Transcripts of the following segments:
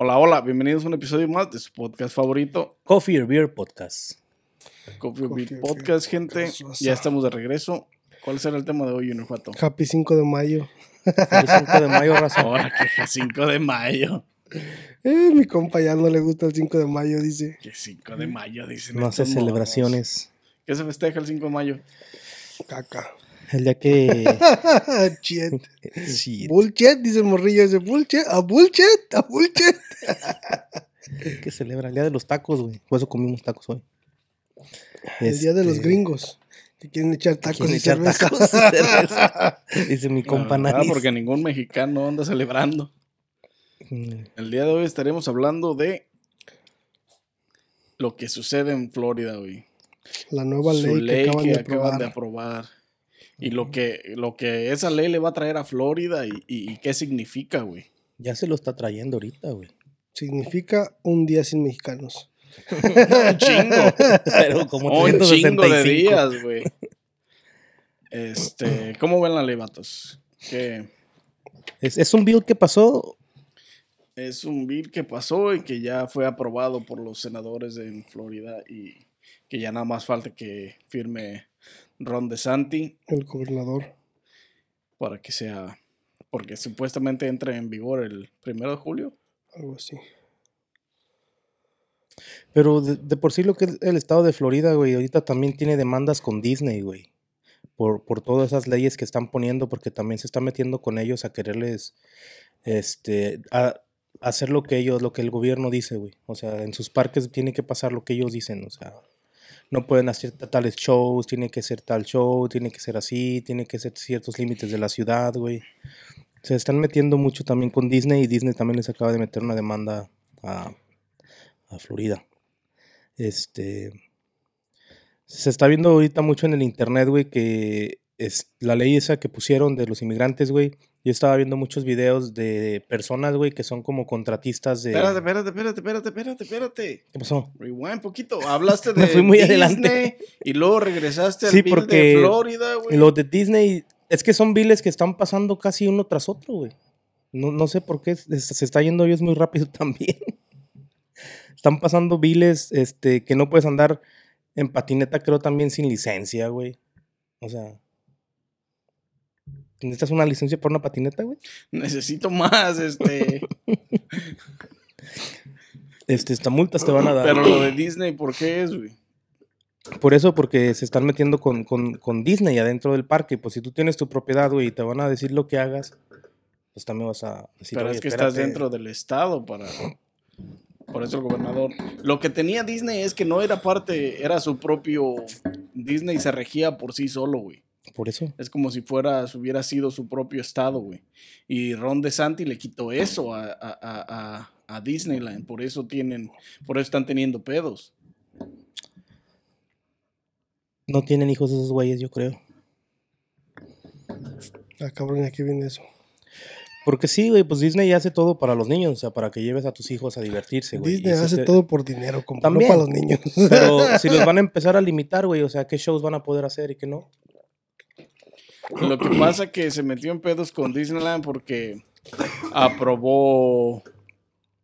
Hola, hola, bienvenidos a un episodio más de su podcast favorito, Coffee or Beer Podcast. Coffee or Coffee Beer or Podcast, Beer gente. Podcast. Ya estamos de regreso. ¿Cuál será el tema de hoy, Guanajuato? Happy 5 de mayo. El 5 de mayo, raza. Ahora que es 5 de mayo. Eh, mi compa ya no le gusta el 5 de mayo, dice. Que 5 de mayo, dicen. No hace celebraciones. ¿Qué se festeja el 5 de mayo? Caca. El día que. Chet. sí, Bullshit, dice el morrillo ese. Bullshit, a bullshit, a bullshit. que celebra el día de los tacos, güey. Por eso comimos tacos hoy. El día de los Este, gringos. Que quieren echar tacos quieren y echar cerveza. tacos y cerveza. Dice mi compa Ah, Nanis. porque ningún mexicano anda celebrando. Mm, El día de hoy estaremos hablando de lo que sucede en Florida, güey. La nueva Su ley, ley que acaban que de acaban aprobar. de aprobar. Y lo que, lo que esa ley le va a traer a Florida y, y- y qué significa, güey. Ya se lo está trayendo ahorita, güey. Significa un día sin mexicanos. Un chingo. Pero como Un chingo de 365. días, güey. Este, ¿cómo ven la ley, vatos? Que Es, es un bill que pasó. es un bill que pasó y que ya fue aprobado por los senadores en Florida y que ya nada más falta que firme Ron DeSantis El gobernador. para que sea, porque supuestamente entra en vigor el primero de julio. Algo así. Pero de, de por sí lo que es el estado de Florida, güey, ahorita también tiene demandas con Disney, güey. Por, por todas esas leyes que están poniendo, porque también se está metiendo con ellos a quererles, este, a, a hacer lo que ellos, lo que el gobierno dice, güey. O sea, en sus parques tiene que pasar lo que ellos dicen, o sea, no pueden hacer ta- tales shows, tiene que ser tal show, tiene que ser así, tiene que ser ciertos límites de la ciudad, güey. Se están metiendo mucho también con Disney y Disney también les acaba de meter una demanda a, a Florida. Este. Se está viendo ahorita mucho en el internet, güey, que es la ley esa que pusieron de los inmigrantes, güey. Yo estaba viendo muchos videos de personas, güey, que son como contratistas de. Espérate, espérate, espérate, espérate, espérate, espérate. ¿Qué pasó? Rewind poquito. Hablaste de Me fui muy Disney adelante. y luego regresaste al Sí, bill porque de Florida, güey. Los de Disney, es que son biles que están pasando casi uno tras otro, güey. No, no sé por qué se está yendo ellos muy rápido también. Están pasando biles este, que no puedes andar en patineta, creo también sin licencia, güey. O sea. ¿Necesitas una licencia para una patineta, güey? Necesito más, este. Este, esta multas te van a dar. Pero lo de Disney, ¿por qué es, güey? Por eso, porque se están metiendo con, con, con Disney adentro del parque. Pues si tú tienes tu propiedad, güey, y te van a decir lo que hagas, pues también vas a decir, Pero "Oye, es que estás espérate". dentro del estado para. Por eso el gobernador. Lo que tenía Disney es que no era parte, era su propio. Disney se regía por sí solo, güey. Por eso. Es como si fuera, hubiera sido su propio estado, güey. Y Ron DeSantis le quitó eso a, a, a, a- a Disneyland. Por eso tienen, por eso están teniendo pedos. No tienen hijos esos güeyes, yo creo. Ah, cabrón, aquí viene eso. Porque sí, güey, pues Disney hace todo para los niños, o sea, para que lleves a tus hijos a divertirse, güey. Disney hace te- todo por dinero, como para los niños. Pero si los van a empezar a limitar, güey, o sea, ¿qué shows van a poder hacer y qué no? Lo que pasa que se metió en pedos con Disneyland porque aprobó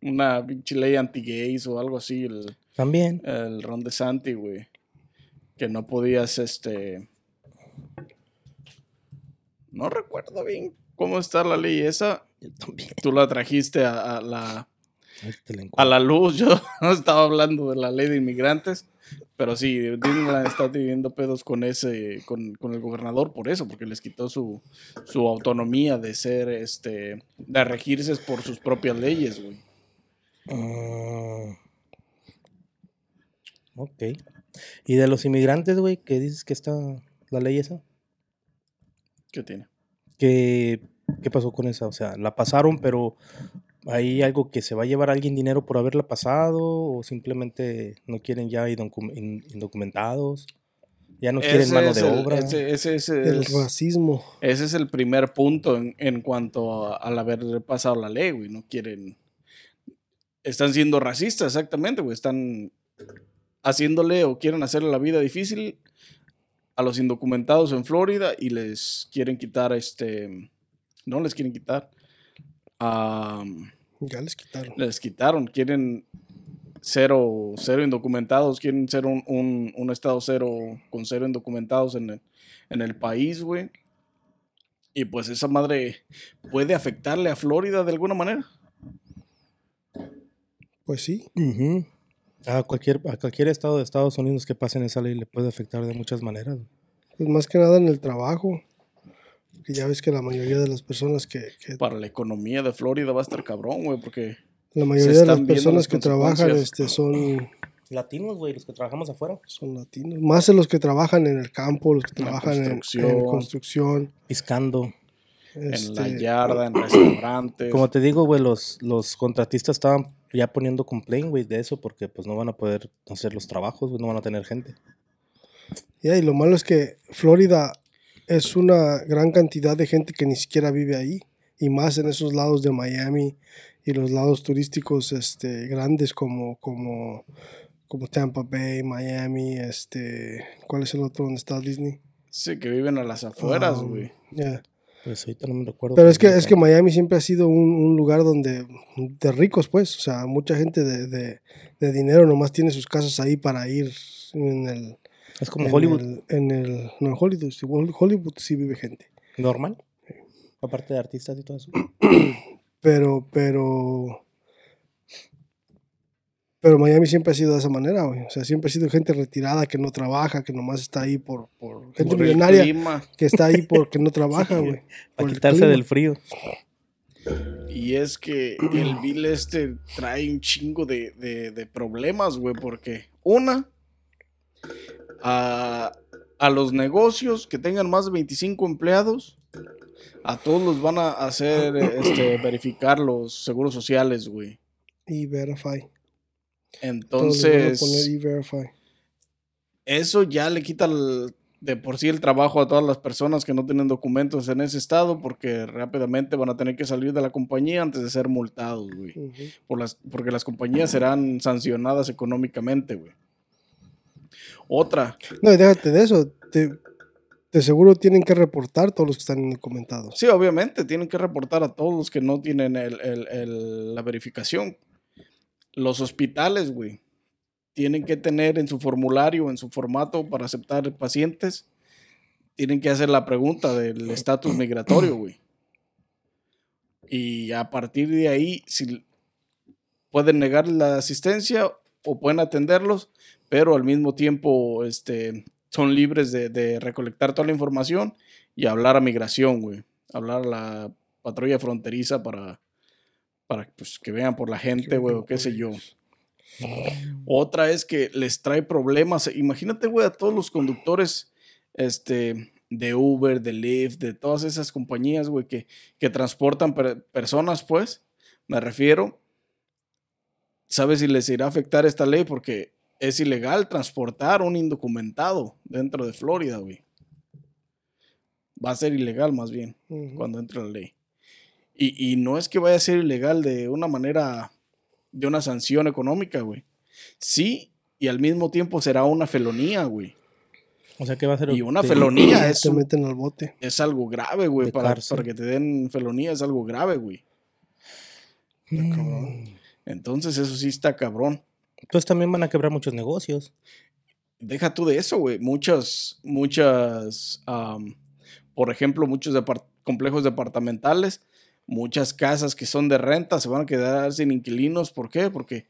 una pinche ley anti-gays o algo así, el, También. el Ron DeSantis, güey. Que no podías, este... No recuerdo bien cómo está la ley esa. Yo también. Tú la trajiste a, a la, a la luz. Yo no estaba hablando de la ley de inmigrantes. Pero sí, Disneyland está teniendo pedos con ese, con, con el gobernador por eso, porque les quitó su, su autonomía de ser, este, de regirse por sus propias leyes, güey. Ah, ok. ¿Y de los inmigrantes, güey, qué dices que está la ley esa? ¿Qué tiene? ¿Qué, ¿Qué pasó con esa? O sea, la pasaron, pero ¿hay algo que se va a llevar alguien dinero por haberla pasado? ¿O simplemente no quieren ya indocu- in- indocumentados? ¿Ya no quieren Ese mano es de el- obra? ese, ese es, El es- racismo. ese es el primer punto en, en cuanto a- al haber pasado la ley, güey. No quieren. Están siendo racistas, exactamente, güey. Están haciéndole o quieren hacerle la vida difícil a los indocumentados en Florida y les quieren quitar este. No les quieren quitar. Am, Ya les quitaron. Les quitaron. Quieren cero, cero indocumentados. Quieren ser un, un, un estado cero con cero indocumentados en el, en el país, güey. Y pues esa madre puede afectarle a Florida de alguna manera. Pues sí. Ujú. A cualquier, a cualquier estado de Estados Unidos que pasen esa ley le puede afectar de muchas maneras. Pues más que nada en el trabajo. Que ya ves que la mayoría de las personas que, que- Para la economía de Florida va a estar cabrón, güey, porque la mayoría de las personas las que trabajan este son Latinos, güey, los que trabajamos afuera. son latinos. Más de los que trabajan en el campo, los que En trabajan en- en construcción. construcción. Piscando. en la este, yarda, en restaurantes. Como te digo, güey, los, los contratistas estaban ya poniendo complaint, güey, de eso porque pues no van a poder hacer los trabajos, güey, no van a tener gente. Ya, y lo malo es que Florida es una gran cantidad de gente que ni siquiera vive ahí. Y más en esos lados de Miami y los lados turísticos este, grandes como, como, como Tampa Bay, Miami, este, ¿cuál es el otro donde está Disney? Sí, que viven a las afueras, Um, güey. ya. Pues ahorita no me recuerdo. Pero es que, es que Miami siempre ha sido un, un lugar donde de ricos, pues, o sea, mucha gente de, de, de dinero nomás tiene sus casas ahí para ir en el... Es como en Hollywood, el- en el, no, en Hollywood, sí, Hollywood sí vive gente. normal. Aparte de artistas y todo eso. Pero, pero. Pero Miami siempre ha sido de esa manera, güey. O sea, siempre ha sido gente retirada que no trabaja, que nomás está ahí por. por gente Por millonaria que está ahí porque no trabaja, güey. Para quitarse clima. del frío. Y es que el bill este trae un chingo de, de- de problemas, güey, porque una, a, a los negocios que tengan más de 25 empleados, a todos los van a hacer este, verificar los seguros sociales, güey. Y Verify. Entonces, poner E-Verify. eso ya le quita el- de por sí el trabajo a todas las personas que no tienen documentos en ese estado, porque rápidamente van a tener que salir de la compañía antes de ser multados, güey. Por las, porque las compañías serán sancionadas económicamente, güey. Otra, No, y déjate de eso. Te, de seguro tienen que reportar todos los que están indocumentados. sí, obviamente, tienen que reportar a todos los que no tienen el- el- el- la verificación. Los hospitales, güey, tienen que tener en su formulario, en su formato para aceptar pacientes, tienen que hacer la pregunta del estatus migratorio, güey. Y a partir de ahí, si pueden negar la asistencia o pueden atenderlos, pero al mismo tiempo este, son libres de, de recolectar toda la información y hablar a migración, güey. Hablar a la patrulla fronteriza para, para pues, que vean por la gente, güey, o qué sé yo. Otra es que les trae problemas. Imagínate, güey, a todos los conductores este, de Uber, de Lyft, de todas esas compañías, güey, que, que transportan per- personas, pues, me refiero. ¿Sabes si les irá a afectar esta ley? Porque es ilegal transportar un indocumentado dentro de Florida, güey. Va a ser ilegal más bien cuando entre la ley. Y, y no es que vaya a ser ilegal de una manera, de una sanción económica, güey. Sí, y al mismo tiempo será una felonía, güey. O sea que va a ser. Y una felonía es, Te meten al bote. es algo grave, güey. Para, para que te den felonía es algo grave, güey. Mm. Entonces eso sí está cabrón. Entonces también van a quebrar muchos negocios. Deja tú de eso, güey. Muchas, muchas, am, por ejemplo, muchos depart- complejos departamentales, muchas casas que son de renta se van a quedar sin inquilinos. ¿Por qué? Porque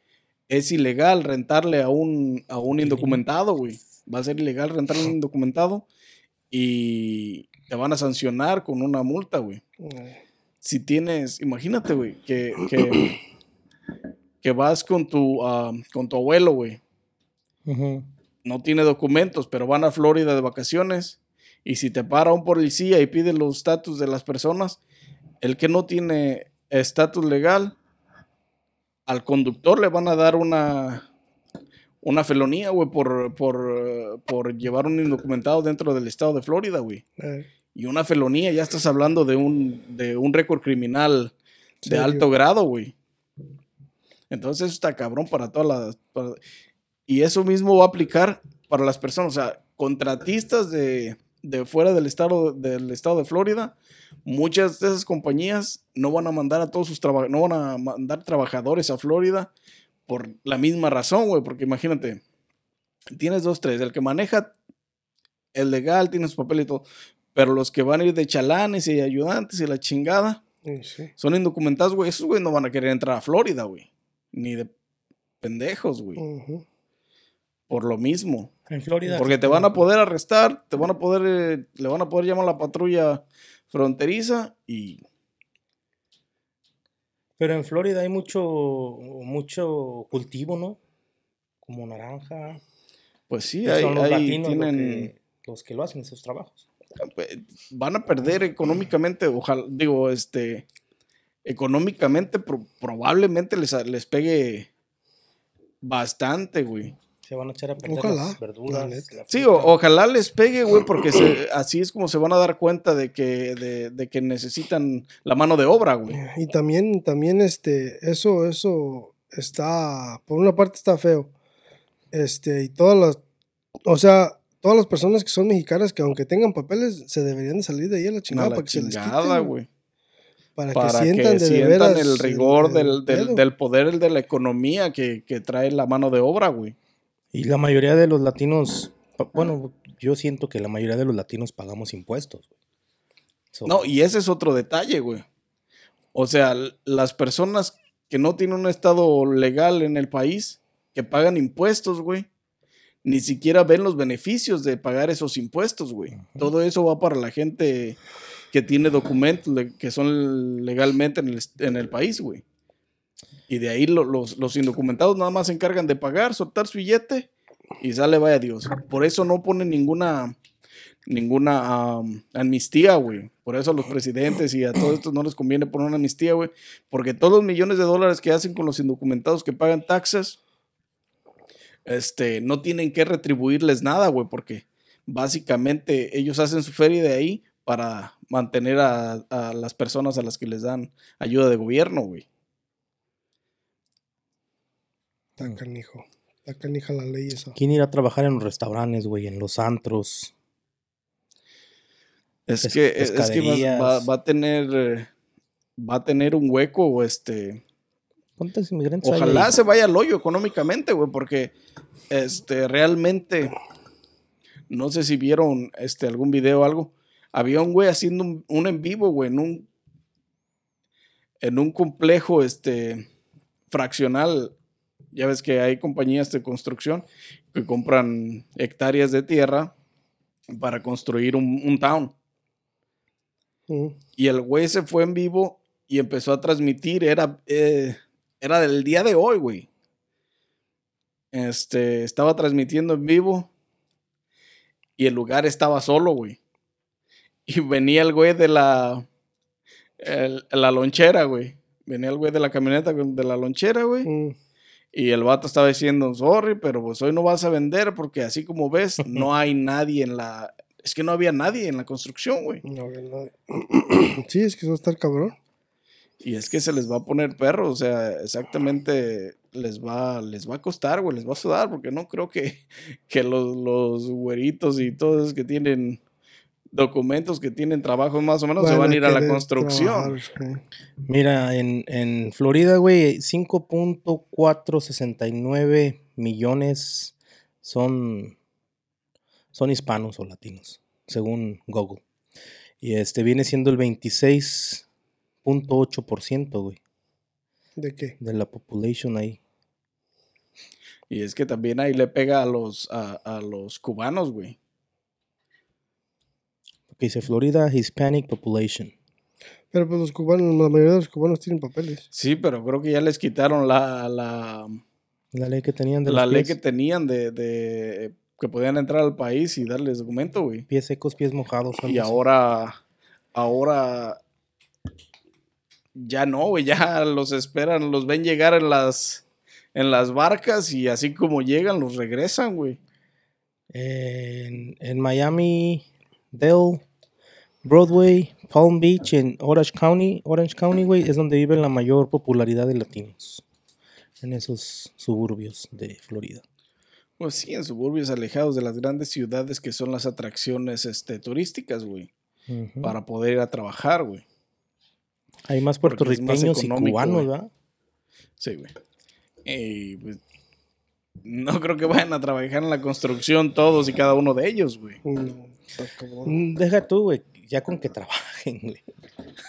es ilegal rentarle a un, a un indocumentado, güey. Va a ser ilegal rentarle a un indocumentado y te van a sancionar con una multa, güey. Si tienes, imagínate, güey, que, que, que vas con tu, am, con tu abuelo, güey no tiene documentos, pero van a Florida de vacaciones. Y si te para un policía y pide los estatus de las personas, el que no tiene estatus legal, al conductor le van a dar una, una felonía, güey, por, por, por llevar un indocumentado dentro del estado de Florida, güey. eh, Y una felonía, ya estás hablando de un, de un récord criminal de alto grado, güey. Entonces eso está cabrón para todas las... para- y eso mismo va a aplicar para las personas, o sea, contratistas de, de fuera del estado, del estado de Florida, muchas de esas compañías no van a mandar a todos sus trabajadores, no van a mandar trabajadores a Florida por la misma razón, güey, porque imagínate, tienes dos, tres, el que maneja el legal, tiene su papel y todo, pero los que van a ir de chalanes y ayudantes y la chingada, Sí, sí. son indocumentados, güey, esos güey no van a querer entrar a Florida, güey, ni de pendejos, güey, por lo mismo. En Florida. Porque te van a poder arrestar, te van a poder, eh, le van a poder llamar a la patrulla fronteriza y Pero en Florida hay mucho, mucho cultivo, ¿no? Como naranja. pues sí, Y ahí, son los latinos tienen, que- los que lo hacen esos trabajos. eh, van a perder económicamente, ojalá, digo, este, económicamente pro- probablemente les, les pegue bastante, güey. Se van a echar a perder Ojalá, las verduras. la Sí, o- ojalá les pegue, güey, porque se- así es como se van a dar cuenta de que, de, de que necesitan la mano de obra, güey. Y también, también, este, eso, eso está, por una parte está feo. Este, y todas las, o sea, todas las personas que son mexicanas que aunque tengan papeles, se deberían de salir de ahí a la A chingada la para que se les quiten, güey. Para, para que sientan de, de sientan el rigor del, el del- poder de la economía que, que trae la mano de obra, güey. Y la mayoría de los latinos, bueno, yo siento que la mayoría de los latinos pagamos impuestos. güey. So, No, y ese es otro detalle, güey. O sea, las personas que no tienen un estado legal en el país, que pagan impuestos, güey, ni siquiera ven los beneficios de pagar esos impuestos, güey. Todo eso va para la gente que tiene documentos que son legalmente en el, país, güey. Y de ahí lo- los, los indocumentados nada más se encargan de pagar, soltar su billete y sale, vaya Dios. Por eso no ponen ninguna ninguna am, amnistía, güey. Por eso a los presidentes y a todos estos no les conviene poner una amnistía, güey. Porque todos los millones de dólares que hacen con los indocumentados que pagan taxes, este, no tienen que retribuirles nada, güey, porque básicamente ellos hacen su feria de ahí para mantener a, a las personas a las que les dan ayuda de gobierno, güey. Está canijo. Está canija la ley esa. ¿Quién irá a trabajar en los restaurantes, güey? En los antros. Es que, es, es que va- va, pescaderías. va a tener, eh, va a tener un hueco, este, ¿Cuántos inmigrantes hay Ojalá se vaya al hoyo económicamente, güey, porque este realmente no sé si vieron este algún video o algo. Había un güey haciendo un, un en vivo, güey, en un en un complejo este fraccional. Ya ves que hay compañías de construcción que compran hectáreas de tierra para construir un, un town. Y el güey se fue en vivo y empezó a transmitir. Era, eh, era del día de hoy, güey. Este, estaba transmitiendo en vivo. Y el lugar estaba solo, güey. Y venía el güey de la. el- la lonchera, güey. Venía el güey de la camioneta de la lonchera, güey. Mm. Y el vato estaba diciendo, sorry, pero pues hoy no vas a vender porque así como ves, no hay nadie en la... Es que no había nadie en la construcción, güey. No, que no. Sí, es que eso va a estar cabrón. Y es que se les va a poner perro, o sea, exactamente les va, les va a costar, güey, les va a sudar, porque no creo que, que los, los güeritos y todos esos que tienen documentos, que tienen trabajo más o menos, se van a ir a la construcción. trabajar. Mira, en, en Florida, güey, 5.469 millones son, son hispanos o latinos, según Google. Y este viene siendo el 26.8%, güey, ¿De qué? de la population ahí. Y es que también ahí le pega a los, a, a los cubanos, güey. Porque dice Florida Hispanic Population. Pero pues los cubanos, la mayoría de los cubanos tienen papeles. Sí, pero creo que ya les quitaron la, la, La ley que tenían de la los ley pies, que tenían de, de que podían entrar al país y darles documento, güey. pies secos, pies mojados. Y ahora, ahora ya no, güey, ya los esperan, los ven llegar en las, en las barcas y así como llegan, los regresan, güey. En, en Miami, Dell, Broadway, Palm Beach, en Orange County, Orange County, güey, es donde vive la mayor popularidad de latinos. En esos suburbios de Florida. Pues sí, en suburbios alejados de las grandes ciudades que son las atracciones este, turísticas, güey. Para poder ir a trabajar, güey. Hay más puertorriqueños y cubanos. ¿verdad? Sí, güey. Y pues, no creo que vayan a trabajar en la construcción todos y cada uno de ellos, güey. No. Mm, Deja tú, güey, ya con que trabajen, güey.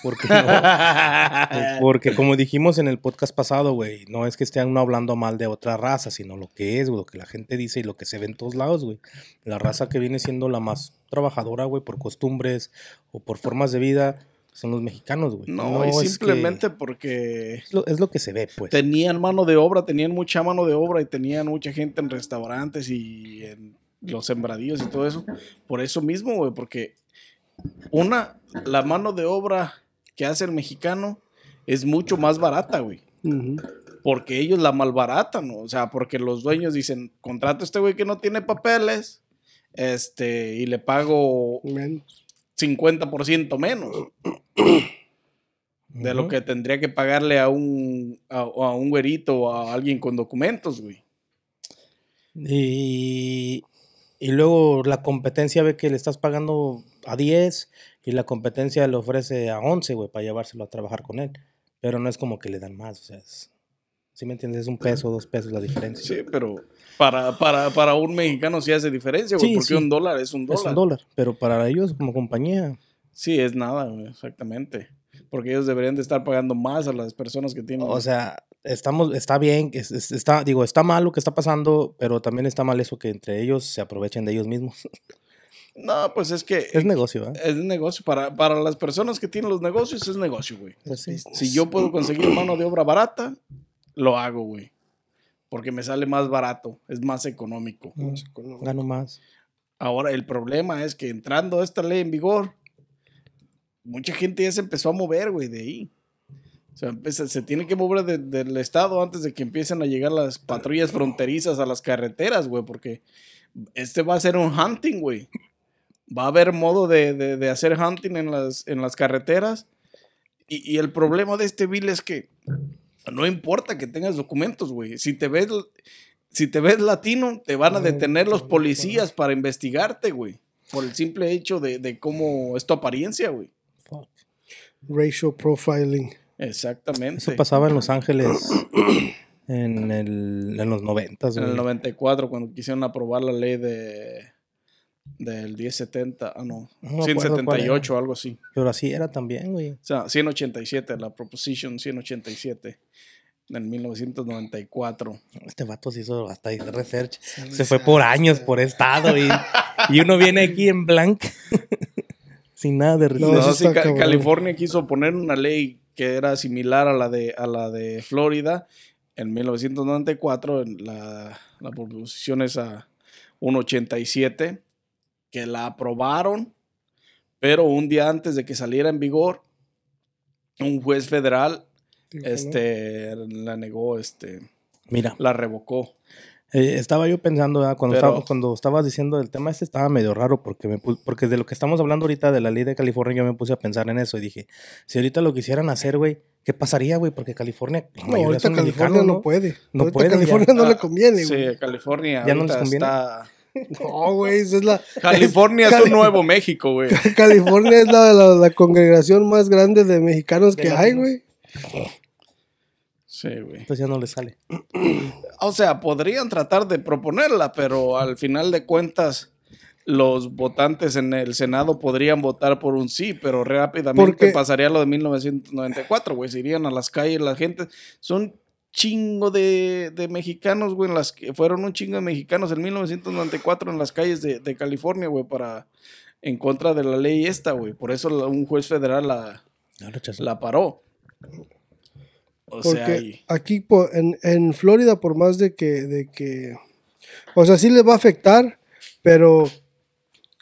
Porque, no- porque como dijimos en el podcast pasado, güey, no es que estén uno hablando mal de otra raza, sino lo que es, güey, lo que la gente dice y lo que se ve en todos lados, güey. La raza que viene siendo la más trabajadora, güey, por costumbres o por formas de vida, son los mexicanos, güey. No, y es que- simplemente porque es, lo, es lo que se ve, pues. tenían mano de obra, tenían mucha mano de obra y tenían mucha gente en restaurantes y en los sembradíos y todo eso. Por eso mismo, güey, porque una, la mano de obra que hace el mexicano es mucho más barata, güey. Porque ellos la malbaratan, ¿no? o sea, porque los dueños dicen, contrato a este güey que no tiene papeles, este, y le pago Menos. 50% menos de lo que tendría que pagarle a un, a, a un güerito o a alguien con documentos, güey. Y, y luego la competencia ve que le estás pagando a 10 y la competencia le ofrece a 11, güey, para llevárselo a trabajar con él. Pero no es como que le dan más, o sea, es, ¿sí me entiendes? Es un peso, dos pesos la diferencia. Sí, pero para, para, para un mexicano sí hace diferencia, güey, Sí, porque sí. un dólar es un Es dólar. un dólar, pero para ellos como compañía, Sí, es nada, güey, exactamente. Porque ellos deberían de estar pagando más a las personas que tienen. o sea, estamos, está bien, es- es- está, digo, está mal lo que está pasando, pero también está mal eso que entre ellos se aprovechen de ellos mismos. no, pues es que es negocio, ¿eh? es negocio. Para, para las personas que tienen los negocios es negocio, güey. Pues sí. Si yo puedo conseguir mano de obra barata, lo hago, güey. Porque me sale más barato, es más económico. Mm, Más económico. Gano más. Ahora, el problema es que entrando esta ley en vigor, mucha gente ya se empezó a mover, güey, de ahí. O sea, empieza- se tiene que mover de- del estado antes de que empiecen a llegar las patrullas fronterizas a las carreteras, güey, porque este va a ser un hunting, güey. Va a haber modo de, de- de hacer hunting en las, en las carreteras. Y, y el problema de este bill es que no importa que tengas documentos, güey. Si te ves, si te ves latino, te van a detener los policías para investigarte, güey. Por el simple hecho de, de cómo es tu apariencia, güey. Fuck. Racial profiling. Exactamente. Eso pasaba en Los Ángeles en, el, en los noventas, en el güey. 94, cuando quisieron aprobar la ley de del 1070, ah, no, No me acuerdo cuál 178, algo así. Pero así era también, güey. O sea, 187, la Proposition 187 en 1994. Este vato se hizo hasta hizo research. Se fue por años, por estado. Y, y uno viene aquí en blanco. Sin nada de No, No, research. sí, Ca-. California quiso poner una ley que era similar a la de, a la de Florida en 1994, en la, la proposición es a 187, que la aprobaron, pero un día antes de que saliera en vigor, un juez federal este, la negó, este, Mira, la revocó. eh, estaba yo pensando, ¿verdad? cuando, Pero- estaba- cuando estabas diciendo el tema este, estaba medio raro porque, me porque de lo que estamos hablando ahorita de la ley de California, yo me puse a pensar en eso y dije, si ahorita lo quisieran hacer, güey, ¿qué pasaría, güey? Porque California, No, ahorita California no ¿no? puede. No ahorita pueden, California ya. no le conviene, Sí, güey. California ¿Ya no les conviene? está... No, güey, es la... California es Cali- un nuevo México, güey. California es la, la, la congregación más grande de mexicanos De que hay, güey. Sí, güey. Entonces ya no les sale. O sea, podrían tratar de proponerla, pero al final de cuentas, los votantes en el Senado podrían votar por un sí, pero rápidamente Porque- pasaría lo de 1994, güey. Se irían a las calles, la gente. Son chingo de, de mexicanos, güey, en las que fueron un chingo de mexicanos en 1994 en las calles de, de California, güey, para en contra de la ley esta, güey. Por eso la- un juez federal la, rechazó. la paró. O Porque sea, y- aquí po- en, en Florida, por más de que, de que... O sea, sí les va a afectar, pero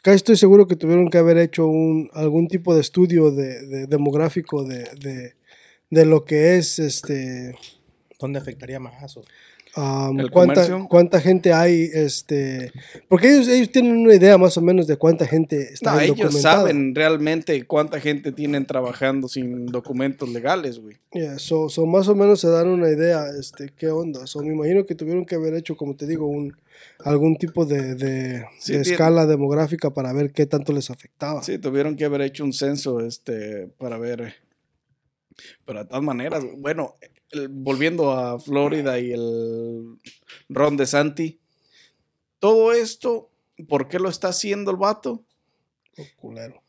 casi estoy seguro que tuvieron que haber hecho un, algún tipo de estudio de, de demográfico de, de, de lo que es este ¿Dónde afectaría más? o? Um, ¿El ¿cuánta, comercio? ¿Cuánta gente hay? Este, porque ellos, ellos tienen una idea más o menos de cuánta gente está No, ellos saben realmente cuánta gente tienen trabajando sin documentos legales, güey. Yeah, so, so más o menos se dan una idea, este, qué onda. So, me imagino que tuvieron que haber hecho, como te digo, un algún tipo de, de- Sí, de escala demográfica para ver qué tanto les afectaba. Sí, tuvieron que haber hecho un censo este, para ver. Pero de todas maneras, bueno, el- volviendo a Florida y el Ron de Santi, todo esto, ¿por qué lo está haciendo el vato? Oh, culero.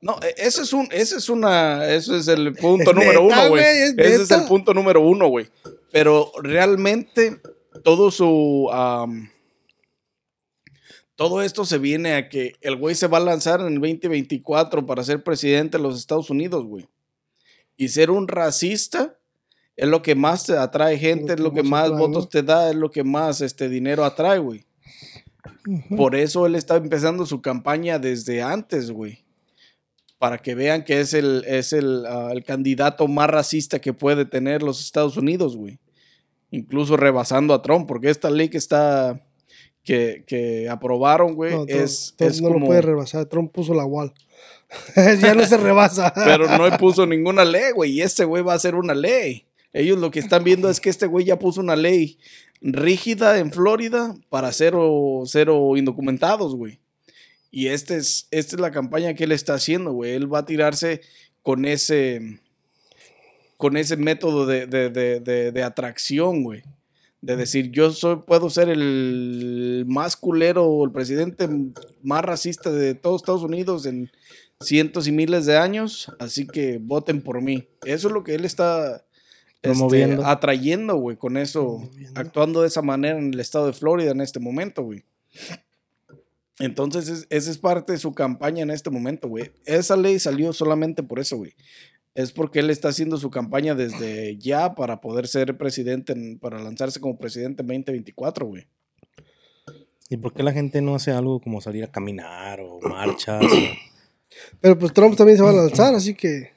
No, e- ese es un, ese es una, ese es el punto ¿Es número uno, güey. güey? ¿Es Ese es el punto número uno, güey. Pero realmente todo su, am, todo esto se viene a que el güey se va a lanzar en el 2024 para ser presidente de los Estados Unidos, güey. Y ser un racista es lo que más te atrae gente, es lo que más atrae, votos ¿no? te da, es lo que más este dinero atrae, güey. Por eso él está empezando su campaña desde antes, güey. Para que vean que es el, es el, ah, el candidato más racista que puede tener los Estados Unidos, güey. Incluso rebasando a Trump, porque esta ley que está, que, que aprobaron, güey, No, es, Trump es no como... lo puede rebasar. Trump puso la wall. ya no se rebasa. Pero no puso ninguna ley, güey, y este güey va a hacer una ley. Ellos lo que están viendo es que este güey ya puso una ley rígida en Florida para cero, cero indocumentados, güey. Y este es, esta es la campaña que él está haciendo, güey. Él va a tirarse con ese, con ese método de, de- de- de- atracción, güey. De decir, yo soy, puedo ser el más culero el presidente más racista de todos Estados Unidos en cientos y miles de años, así que voten por mí. Eso es lo que él está este, atrayendo, güey, con eso, actuando de esa manera en el estado de Florida en este momento, güey. Entonces, es- esa es parte de su campaña en este momento, güey. Esa ley salió solamente por eso, güey. Es porque él está haciendo su campaña desde ya para poder ser presidente, en- para lanzarse como presidente en 2024, güey. ¿Y por qué la gente no hace algo como salir a caminar o marchas? o Pero pues Trump también se va a lanzar, así que.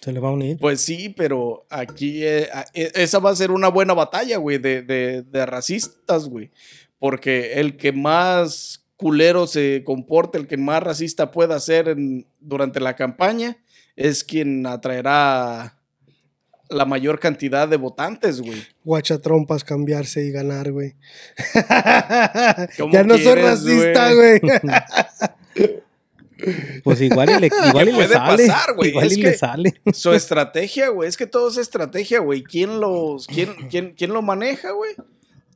se le va a unir? Pues sí, pero aquí eh, e- esa va a ser una buena batalla, güey, de, de- de racistas, güey. Porque el que más culero se comporte, el que más racista pueda ser en- durante la campaña, es quien atraerá la mayor cantidad de votantes, güey. Guacha trompas cambiarse y ganar, güey. ¿Cómo ya no soy quieres, racista, güey? güey. Pues igual y le, igual y le puede sale. pasar, güey, Igual es y le sale. Su estrategia, güey, es que todo es estrategia, güey. ¿Quién, los, quién, quién, ¿Quién lo maneja, güey?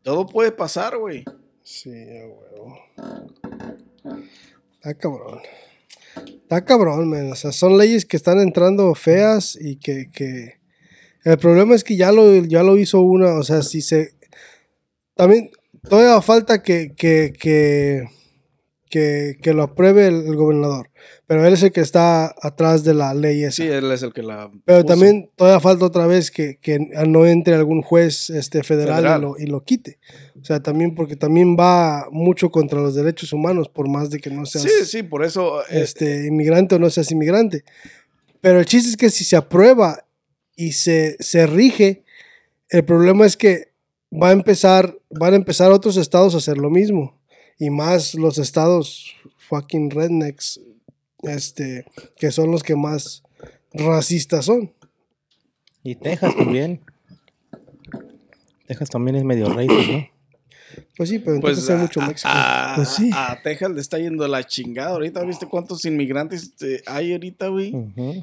Todo puede pasar, güey. sí, huevo. Está cabrón. Está cabrón, man. O sea, son leyes que están entrando feas y que, que... El problema es que ya lo, ya lo hizo una, o sea, si se... También todavía falta que, que, que, que, que lo apruebe el, el gobernador. Pero él es el que está atrás de la ley esa. Sí, él es el que la. Pero puso. también todavía falta otra vez que, que no entre algún juez este, federal, Federal. Y, lo, y lo quite. O sea, también porque también va mucho contra los derechos humanos, por más de que no seas Sí, sí, por eso. eh, este, inmigrante o no seas inmigrante. Pero el chiste es que si se aprueba y se, se rige, el problema es que va a empezar, van a empezar otros estados a hacer lo mismo. Y más los estados fucking rednecks, este, que son los que más racistas son. Y Texas también. Texas también es medio racist, ¿no? Pues sí, pero pues entonces hay a, mucho México. a- Pues sí. a Texas le está yendo la chingada. Ahorita, ¿viste cuántos inmigrantes eh, hay ahorita, güey?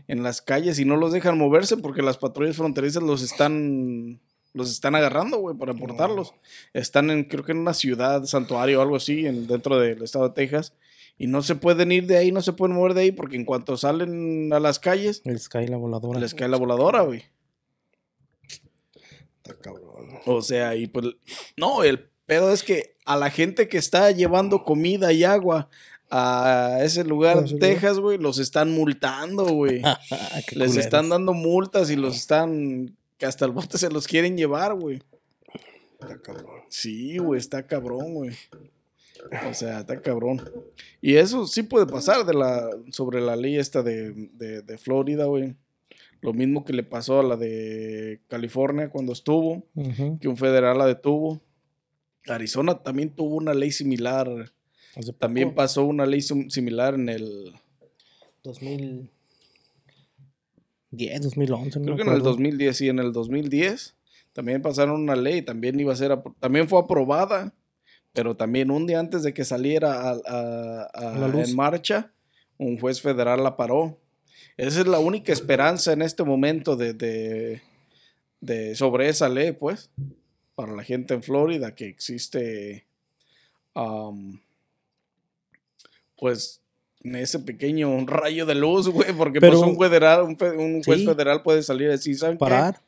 En las calles y no los dejan moverse porque las patrullas fronterizas los están. Los están agarrando, güey, para portarlos. Están en, creo que en una ciudad, santuario o algo así, en, dentro del estado de Texas. Y no se pueden ir de ahí, no se pueden mover de ahí porque en cuanto salen a las calles, Les cae la voladora. les cae la voladora, güey. Está cabrón. O sea, y pues, no, el pedo es que a la gente que está llevando comida y agua a ese lugar. Texas, güey, los están multando, güey. Les culeros. están dando multas y los están, que hasta el bote se los quieren llevar, güey. Está cabrón. Sí, güey, está cabrón, güey. O sea, está cabrón. Y eso sí puede pasar de la, sobre la ley esta de, de, de Florida, güey. Lo mismo que le pasó a la de California cuando estuvo, que un federal la detuvo. Arizona también tuvo una ley similar. También pasó una ley sim- similar en el. 2010, 2011, no Creo me que en el acuerdo. 2010, sí, en el 2010 también pasaron una ley, también iba a ser, también fue aprobada, pero también un día antes de que saliera a, a- a- en marcha, un juez federal la paró. Esa es la única esperanza en este momento de, de, de- sobre esa ley, pues, para la gente en Florida, que existe, am, pues, ese pequeño rayo de luz, güey, porque Pero- pues un federal, un, fe- un juez Sí. federal puede salir decir, ¿saben qué? Parar.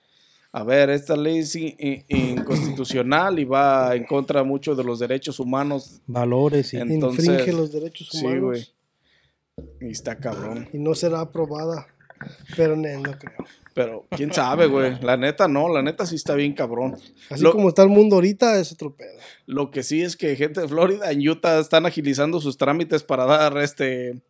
A ver, esta ley es in- in- inconstitucional y va en contra mucho de los derechos humanos. Valores y... En- Entonces, Infringe los derechos Sí, humanos. güey. Y está cabrón. y no será aprobada. Pero ne, no creo. Pero quién sabe, güey. La neta no, la neta sí está bien cabrón. Así Lo- como está el mundo ahorita, es otro pedo. Lo que sí es que gente de Florida, en Utah, están agilizando sus trámites para dar este. eh,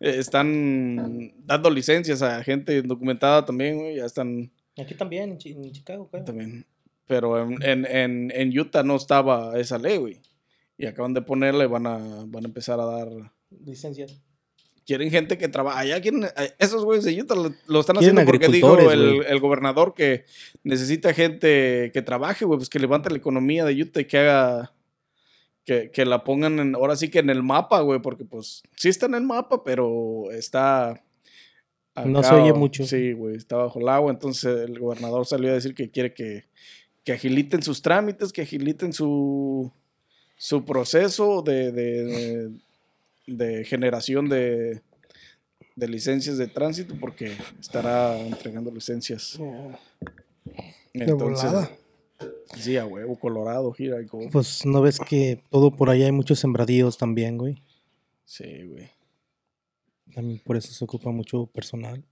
están dando licencias a gente indocumentada también, güey. Ya están Aquí también, en, Chi- en Chicago, creo. también. Pero en, en, en, en Utah no estaba esa ley, güey. Y acaban de ponerle, van a, van a empezar a dar. Licencia. Quieren gente que trabaja. Allá quieren. eh, Esos güeyes de Utah lo, lo están haciendo porque dijo el, el gobernador que necesita gente que trabaje, güey. Pues que levante la economía de Utah y que haga. Que, que la pongan en, ahora sí que en el mapa, güey. Porque pues sí está en el mapa, pero está. No se oye mucho. Sí, güey. Está bajo el agua. Entonces el gobernador salió a decir que quiere que, que agiliten sus trámites, que agiliten su, su proceso de, de, de- de generación de, de licencias de tránsito, porque estará entregando licencias. De volada. sí, a huevo, Colorado, gira y go. Pues no ves que todo por allá hay muchos sembradíos también, güey. Sí, güey. También por eso se ocupa mucho personal.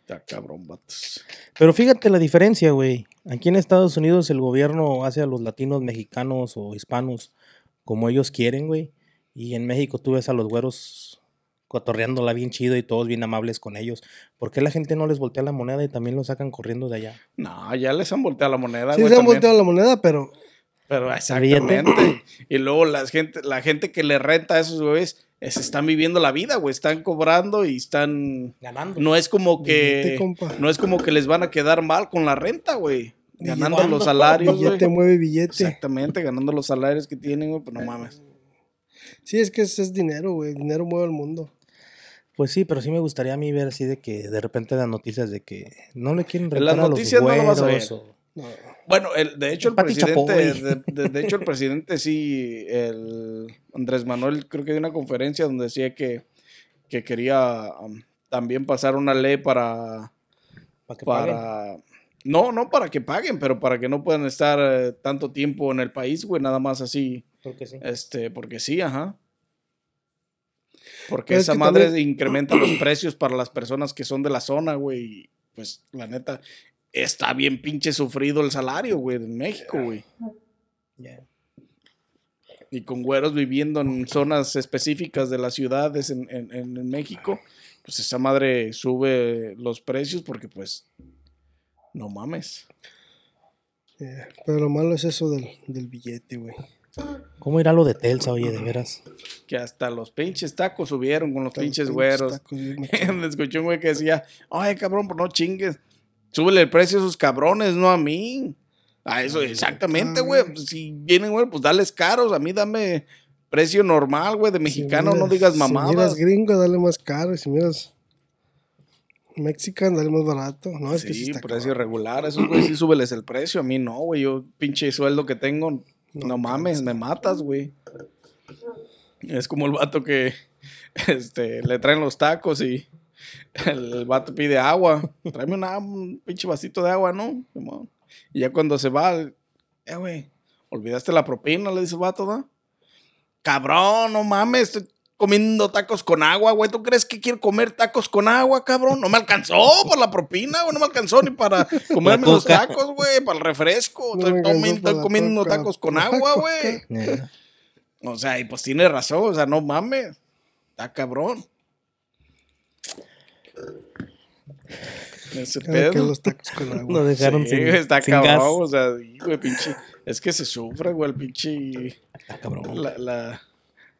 Está cabrón, vatos. Pero fíjate la diferencia, güey. Aquí en Estados Unidos el gobierno hace a los latinos mexicanos o hispanos como ellos quieren, güey. Y en México tú ves a los güeros cotorreándola bien chido y todos bien amables con ellos. ¿Por qué la gente no les voltea la moneda y también lo sacan corriendo de allá? No, ya les han volteado la moneda, Sí güey, se han también. volteado la moneda, pero Pero exactamente. y luego la gente, la gente que le renta a esos güeyes se están viviendo la vida, güey. Están cobrando y están. Ganando. No es como que. No es como que les van a quedar mal con la renta, güey. Ganando los salarios, güey. billete mueve billete. Exactamente, ganando los salarios que tienen, güey, pues no mames. Sí, es que ese es dinero, güey. El dinero mueve el mundo. Pues sí, pero sí me gustaría a mí ver así de que de repente dan noticias de que no le quieren En las rentar a los noticias no lo vas a güeros ver. o- No. Bueno, el, de hecho el Pati presidente, de, de- de hecho el presidente sí, el Andrés Manuel creo que dio una conferencia donde decía que, que quería um, también pasar una ley para, para que paguen. para, no, no para que paguen, pero para que no puedan estar eh, tanto tiempo en el país, güey, nada más así, Porque sí. este, porque sí, ajá. Porque Pero es esa que madre también- incrementa los precios para las personas que son de la zona, güey. y, Pues la neta, está bien pinche sufrido el salario, güey, en México, güey. Y con güeros viviendo en zonas específicas de las ciudades en- en- en México, pues esa madre sube los precios porque pues, no mames. Eh, pero lo malo es eso del, del billete, güey. ¿Cómo irá lo de Telsa, oye, de veras? Que hasta los pinches tacos subieron con los Hasta los pinches pinches güeros. tacos, machín. Escuché un güey que decía, ay cabrón, pues no chingues. Súbele el precio a esos cabrones, no a mí. A eso, exactamente, güey. Pues, Si vienen, güey, pues dales caros. A mí dame precio normal, güey, de mexicano, Si no digas Si miras mamadas. gringo, dale más caro. Y si miras mexican, dale más barato. No, es que sí sí, está precio cabrón. regular. A esos güey sí súbeles el precio. A mí no, güey. Yo, pinche sueldo que tengo, no, No mames, me matas, güey. Es como el vato que este, le traen los tacos y el, el vato pide agua. Tráeme una, un pinche vasito de agua, ¿no? Y ya cuando se va, eh, güey, olvidaste la propina, le dice el vato, ¿da? Cabrón, no mames, estoy comiendo tacos con agua, güey. ¿Tú crees que quiero comer tacos con agua, cabrón? No me alcanzó por la propina, güey. No me alcanzó ni para comerme los tacos, güey, para el refresco. No estoy comiendo, para estoy la comiendo coca, tacos con agua, güey. Ya. O sea, y pues tiene razón, o sea, no mames. Está cabrón. Ese Cada que pedo. los tacos con agua. Lo dejaron Sí, sin, está sin cabrón, gas. o sea, güey, pinche. Es que se sufre, güey, el pinche. Está cabrón. La, la,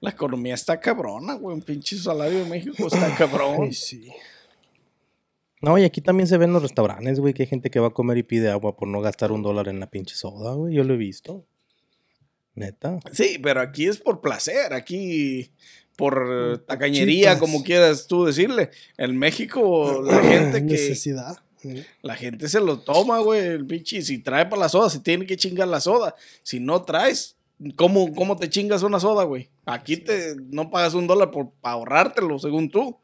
la economía está cabrona, güey. Un pinche salario de México está cabrón. Ay, sí. No, y aquí también se ven los restaurantes, güey, que hay gente que va a comer y pide agua por no gastar un dólar en la pinche soda, güey. Yo lo he visto. Neta. Sí, pero aquí es por placer, aquí por tacañería, chitas. como quieras tú decirle. En México, la gente que. Necesidad. La gente se lo toma, güey. El pinche, si trae para la soda, se tiene que chingar la soda. Si no traes, ¿cómo, cómo te chingas una soda, güey? Aquí te no pagas un dólar por pa ahorrártelo, según tú.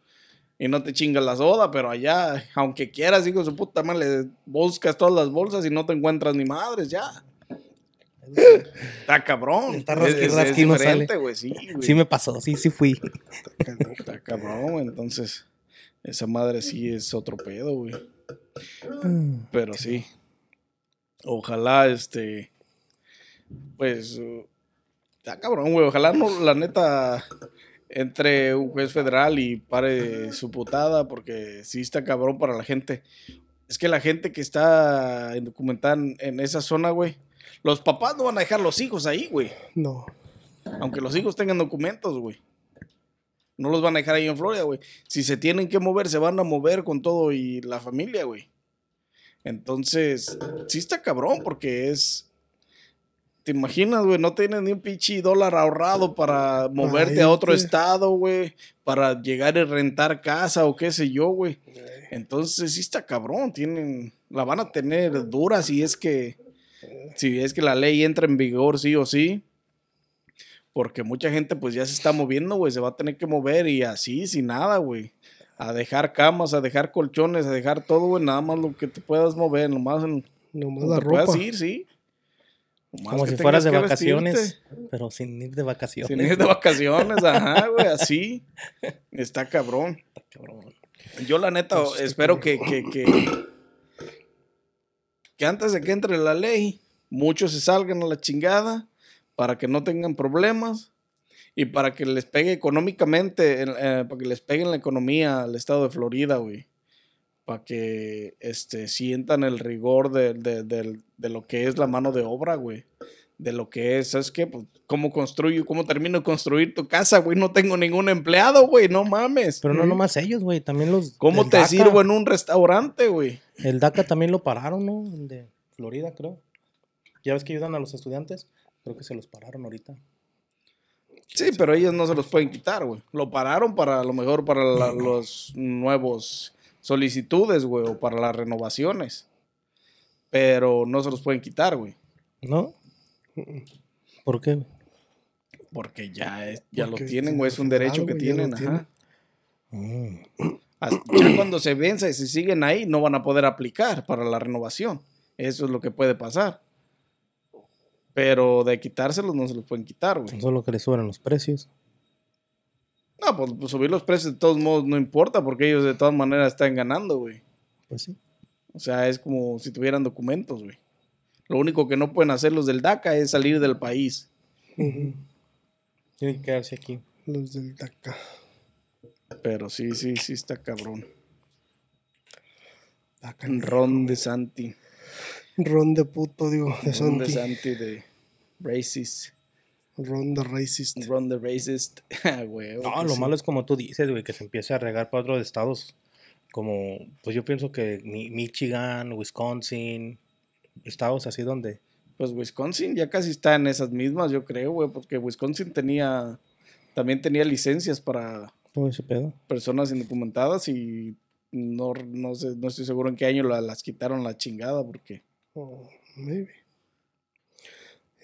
Y no te chingas la soda, pero allá, aunque quieras, hijo de su puta madre, buscas todas las bolsas y no te encuentras ni madres, ya. Está cabrón. Está Es- rasqui, es- es rasqui, no diferente, sale. güey, sí. Sí me pasó, sí, sí fui. Está cabrón, güey. Entonces, esa madre sí es otro pedo, güey. Pero sí. Ojalá, este. Pues. uh, Está cabrón, güey. Ojalá no, la neta. Entre un juez federal y pare su putada, porque sí está cabrón para la gente. Es que la gente que está documentada en, en esa zona, güey. Los papás no van a dejar los hijos ahí, güey. No. Aunque los hijos tengan documentos, güey. No los van a dejar ahí en Florida, güey. Si se tienen que mover, se van a mover con todo y la familia, güey. Entonces, sí está cabrón porque es... ¿Te imaginas, güey? No tienes ni un pinche dólar ahorrado para moverte a otro estado, güey. Para llegar y rentar casa o qué sé yo, güey. Entonces sí está cabrón. Tienen... La van a tener dura si es que... Si es que la ley entra en vigor, sí o sí. Porque mucha gente pues ya se está moviendo, güey. Se va a tener que mover y así, sin nada, güey. A dejar camas, a dejar colchones, a dejar todo, güey. Nada más lo que te puedas mover, nomás en, Nomás la te puedas ropa. ir, sí. Como si fueras de vacaciones, vestirte. pero sin ir de vacaciones. Sin ir de vacaciones, ajá, güey, así. Está cabrón. Está cabrón. Yo la neta Pues, espero que, que, que, que antes de que entre la ley, muchos se salgan a la chingada para que no tengan problemas y para que les pegue económicamente, en- eh, para que les pegue en la economía al estado de Florida, güey. Para que este, sientan el rigor de, de- de lo que es la mano de obra, güey. De lo que es, ¿sabes qué? Pues, ¿cómo construyo, cómo termino de construir tu casa, güey? No tengo ningún empleado, güey, no mames. Pero no nomás ellos, güey, también los... ¿Cómo te DACA. sirvo en un restaurante, güey? El DACA también lo pararon, ¿no? El de Florida, creo. Ya ves que ayudan a los estudiantes. Creo que se los pararon ahorita. Sí, pero ellos no se los pueden quitar, güey. Lo pararon para a lo mejor para la- los nuevos solicitudes, güey, o para las renovaciones. Pero no se los pueden quitar, güey. ¿No? ¿Por qué? Porque ya, es- ya lo tienen, güey. Es un derecho que güey, ya lo tienen, ajá. Mm. Ya cuando se venza y se siguen ahí, no van a poder aplicar para la renovación. Eso es lo que puede pasar. Pero de quitárselos no se los pueden quitar, güey. Solo que le suben los precios. No, pues, pues subir los precios de todos modos no importa porque ellos de todas maneras están ganando, güey. Pues sí. O sea, es como si tuvieran documentos, güey. Lo único que no pueden hacer los del DACA es salir del país. Ujú. Tiene que quedarse aquí. Los del DACA. Pero sí, sí, sí está cabrón. DACA. Ron de Santi. Ron de puto, digo, de Ron de Santi. Santi de Racist. Ron de racist. Ron de Racist. Ah, güey. No, lo malo es como tú dices, güey, que se empiece a regar para otros estados. Como, pues yo pienso que Mi- Michigan, Wisconsin, estados así donde. Pues Wisconsin ya casi está en esas mismas, yo creo, güey, porque Wisconsin tenía, también tenía licencias para Todo ese pedo. personas indocumentadas y no, no, sé, no estoy seguro en qué año la- las quitaron la chingada, porque Oh, maybe.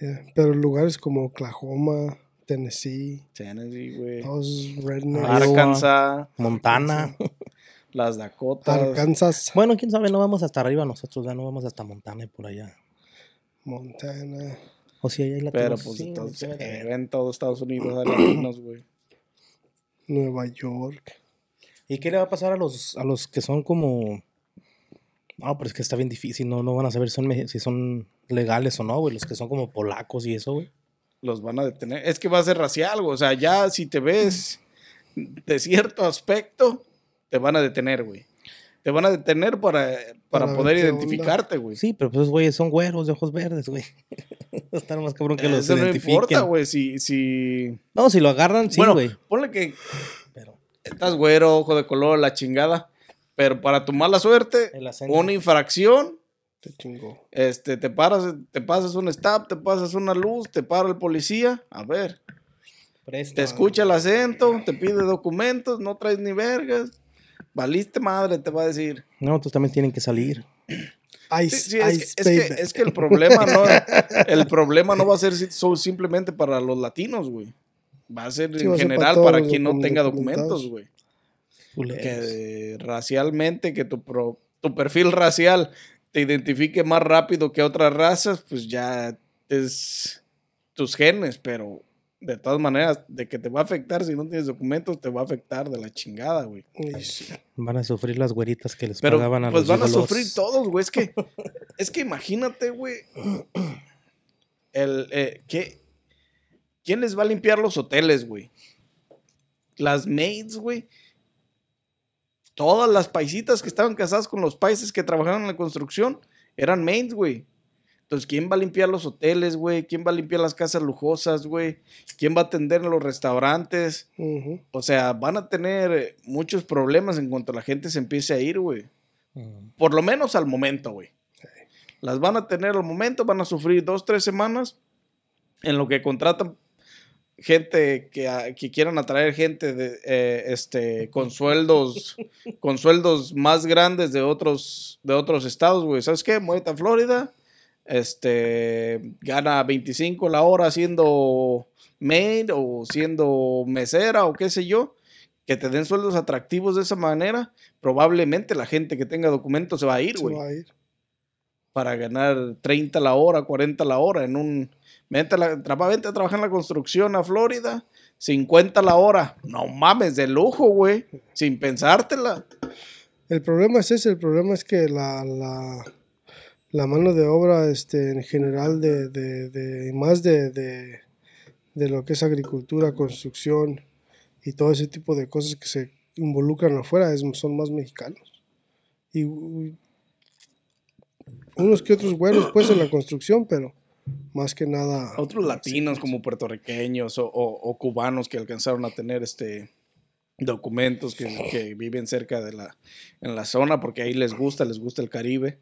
Yeah, Pero lugares como Oklahoma, Tennessee, Tennessee, güey, todos rednecks, Arkansas, Montana. las Dakotas, Arkansas, bueno, quién sabe, no vamos hasta arriba nosotros, ya no vamos hasta Montana y por allá. Montana. O si hay latinos. pero pues sí, entonces sí, eh, en todo Estados Unidos latinos, güey. Nueva York. ¿Y qué le va a pasar a los, a los que son como... No, pero es que está bien difícil, no, no van a saber si son, si son legales o no, güey, los que son como polacos y eso, güey. Los van a detener. Es que va a ser racial, güey. O sea, ya si te ves de cierto aspecto, te van a detener, güey. Te van a detener para, para, Para poder identificarte, güey. Sí, pero pues esos güeyes son güeros de ojos verdes, güey. Están más cabrón que los Eso no identifiquen. importa, güey. Si, si... No, si lo agarran, sí, bueno, güey. ponle que pero estás güero, ojo de color, la chingada. Pero para tu mala suerte, una infracción, Te chingó. este, te paras, te pasas un stop, te pasas una luz, te para el policía. A ver, Presta. te escucha el acento, te pide documentos, no traes ni vergas. Valiste madre, te va a decir. No, entonces también tienen que salir. Ice, Sí, sí, es, que, es, que, baby. es que el problema no el problema no va a ser simplemente para los latinos, güey. Va a ser Sí, en para general todos para los quien no tenga documentos, güey. Culeros. Que racialmente, que tu, pro- tu perfil racial te identifique más rápido que otras razas, pues ya es tus genes, pero de todas maneras, de que te va a afectar si no tienes documentos, te va a afectar de la chingada, güey. Sí. Van a sufrir las güeritas que les Pero pagaban a pues los van a sufrir todos, güey. Es que, es que imagínate, güey. El, eh, ¿qué? ¿Quién les va a limpiar los hoteles, güey? Las maids, güey. Todas las paisitas que estaban casadas con los países que trabajaban en la construcción eran maids, güey. Entonces, ¿quién va a limpiar los hoteles, güey? ¿Quién va a limpiar las casas lujosas, güey? ¿Quién va a atender en los restaurantes? O sea, van a tener eh, muchos problemas en cuanto la gente se empiece a ir, güey. Por lo menos al momento, güey. Las van a tener al momento, van a sufrir dos, tres semanas en lo que contratan gente que, a- que quieran atraer gente de, eh, este, con sueldos con sueldos más grandes de otros de otros estados, güey. ¿Sabes qué? Muévete a Florida, este, gana 25 la hora siendo maid o siendo mesera o qué sé yo, que te den sueldos atractivos de esa manera, probablemente la gente que tenga documentos se va a ir, Se güey va a ir. Para ganar 30 la hora, 40 la hora en un... Vente a, la- vente a trabajar en la construcción a Florida, 50 la hora. No mames, de lujo, güey. Sin pensártela. El problema es ese, el problema es que la, la, mano de obra este, en general de, de, de- más de, de, de lo que es agricultura, construcción y todo ese tipo de cosas que se involucran afuera es- son más mexicanos. Y unos que otros güeros pues en la construcción, pero más que nada... Otros latinos como puertorriqueños o, o- o cubanos que alcanzaron a tener este documentos que, que viven cerca de la en la zona porque ahí les gusta, les gusta el Caribe,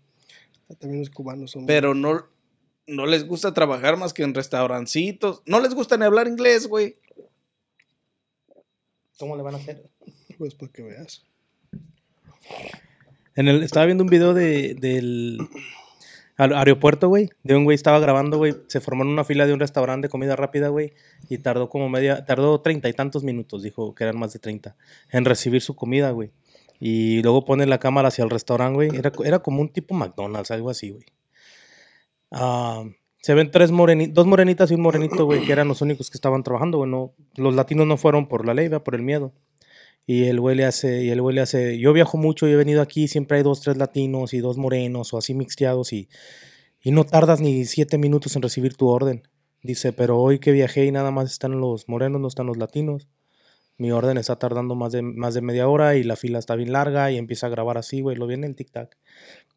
También los cubanos son... pero no no les gusta trabajar más que en restaurancitos, no les gusta ni hablar inglés, güey. ¿Cómo le van a hacer? Pues para que veas. En el, estaba viendo un video de, del al- aeropuerto, güey. De un güey estaba grabando, güey. Se formó en una fila de un restaurante de comida rápida, güey. Y tardó como media, tardó treinta y tantos minutos, dijo que eran más de treinta, en recibir su comida, güey. Y luego pone la cámara hacia el restaurante, güey. Era, era como un tipo McDonald's, algo así, güey. Ah, se ven tres morenitas, dos morenitas y un morenito, güey, que eran los únicos que estaban trabajando, güey. no- los latinos no fueron por la ley, ¿verdad? por el miedo. Y el güey le hace, y el güey le hace, yo viajo mucho y he venido aquí, siempre hay dos, tres latinos y dos morenos o así mixteados y, y no tardas ni siete minutos en recibir tu orden. Dice, pero hoy que viajé y nada más están los morenos, no están los latinos. Mi orden está tardando más de, más de media hora y la fila está bien larga y empieza a grabar así, güey, lo viene en el tic-tac.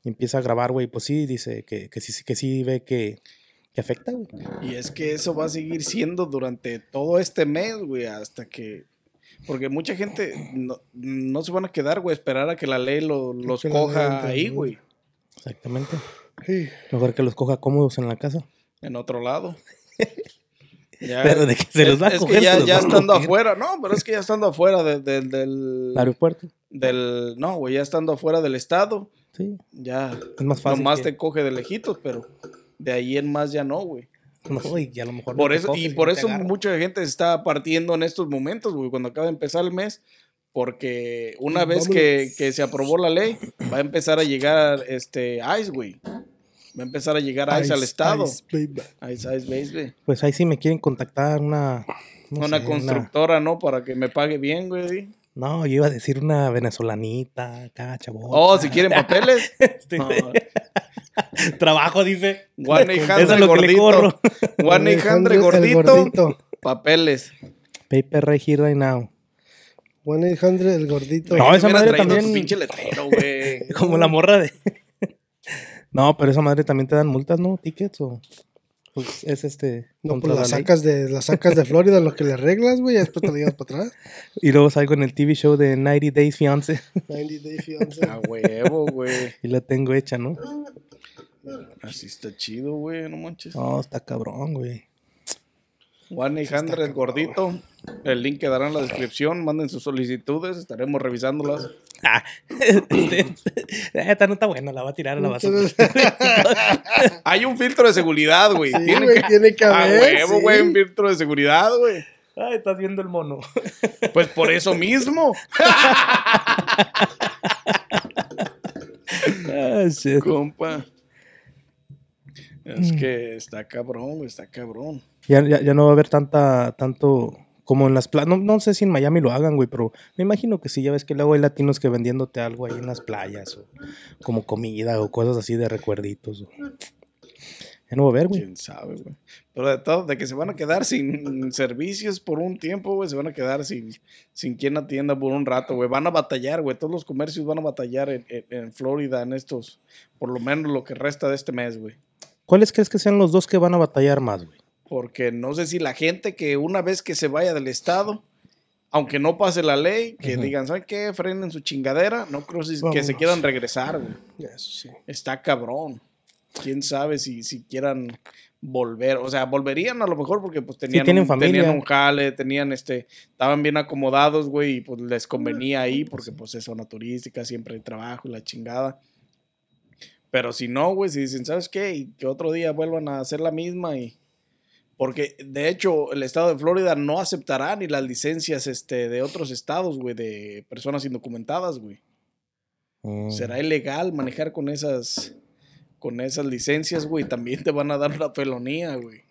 Empieza a grabar, güey, pues sí, dice que, que sí, que sí ve que, que afecta, güey. Y es que eso va a seguir siendo durante todo este mes, güey, hasta que... Porque mucha gente no, no se van a quedar, güey, esperar a que la ley lo- los que la ley coja ahí, ¿no? güey, Exactamente. Sí. Mejor que los coja cómodos en la casa. en otro lado. Ya- Pero de que se los va a es coger, que ya, ya estando coger. afuera, no, pero es que ya estando afuera de- de- del... Aeropuerto. del no, güey, ya estando afuera del estado, Sí, ya es más fácil. nomás que- te coge de lejitos, pero de ahí en más ya no, güey. No, y a lo mejor no Por te eso, y por eso mucha gente se está partiendo en estos momentos, güey, cuando acaba de empezar el mes, porque una vez que, que se aprobó la ley, va a empezar a llegar este ICE, güey. Va a empezar a llegar ICE, al Ice, estado. ice, baby. ICE, ICE, güey. Pues ahí sí me quieren contactar una. no una sé, constructora, ¿no? Para que me pague bien, güey. No, yo iba a decir una venezolanita, acá, chavos. Oh, si quieren papeles. Este, No, Trabajo, dice. One Eso 800 es lo que le gordito. corro. One 800 gordito. gordito. Papeles. Paper right here, right now. 1-800, el gordito. No, esa madre también- pinche letrero, güey. Como la morra de. no, pero esa madre también te dan multas, ¿no? Tickets o. Pues es este. No, pues la la ley. sacas de, la sacas de Florida, lo que le arreglas, güey, y después te la llevas para atrás. Y luego salgo en el TV show de 90 Days Fiance 90 Day Fiancé. A huevo, güey. y la tengo hecha, ¿no? Así está chido, güey, no manches. No, está cabrón, güey. 1-800 el gordito. El link quedará en la descripción. Manden sus solicitudes. Estaremos revisándolas. Ah, esta no está buena, la va a tirar a la basura. Hay un filtro de seguridad, güey. Sí, tiene, güey, que... tiene que A haber. huevo, sí. güey, un filtro de seguridad, güey. Ay, estás viendo el mono. Pues por eso mismo. Ah. Compa. Es que está cabrón, está cabrón. Ya, ya, ya no va a haber tanta, tanto como en las playas. No, no sé si en Miami lo hagan, güey, pero me imagino que sí. Ya ves que luego hay latinos que vendiéndote algo ahí en las playas, o como comida, o cosas así de recuerditos. o- Ya no va a haber, güey. Quién sabe, güey. Pero de todo, de que se van a quedar sin servicios por un tiempo, güey. Se van a quedar sin, sin quien atienda por un rato, güey. Van a batallar, güey. Todos los comercios van a batallar en, en- en Florida en estos, por lo menos lo que resta de este mes, güey. ¿Cuáles crees que sean los dos que van a batallar más, güey? Porque no sé si la gente que una vez que se vaya del estado, aunque no pase la ley, que digan, ¿saben qué? Frenen su chingadera. No creo si- que se quieran regresar, güey. Eso sí. Está cabrón. Quién sabe si, si quieran volver. O sea, volverían a lo mejor porque pues tenían, un, familia. tenían un jale, tenían este, estaban bien acomodados, güey, y pues les convenía ahí porque pues es zona turística, siempre hay trabajo y la chingada. Pero si no, güey, si dicen, ¿sabes qué? Y que otro día vuelvan a hacer la misma y... Porque de hecho el estado de Florida no aceptará ni las licencias este, de otros estados, güey, de personas indocumentadas, güey. Mm. Será ilegal manejar con esas con esas licencias, güey. También te van a dar una felonía, güey.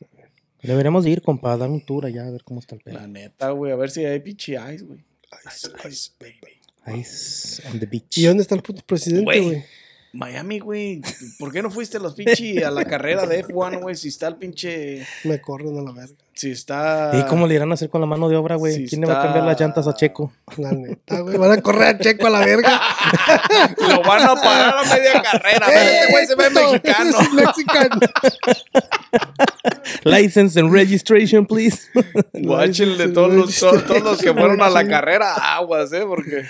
Deberíamos de ir, compa, a dar un tour allá a ver cómo está el pedo. La neta, güey. A ver si hay pinche ice, güey. Ice, ice, baby. Ice on the beach. ¿Y dónde está el puto presidente, Güey. Miami, güey. ¿Por qué no fuiste a los pinche a la carrera de F1, güey? Si está el pinche. Me corren a la verga. Si está. ¿Y cómo le irán a hacer con la mano de obra, güey? ¿Quién le va a cambiar las llantas a Checo? La neta, güey. Van a correr a Checo a la verga. Lo van a parar a media carrera. Este güey se ve puto, mexicano. ese es mexicano. License and registration, please. Guáchenle todos los, todos, todos los que fueron a la carrera aguas, eh, porque.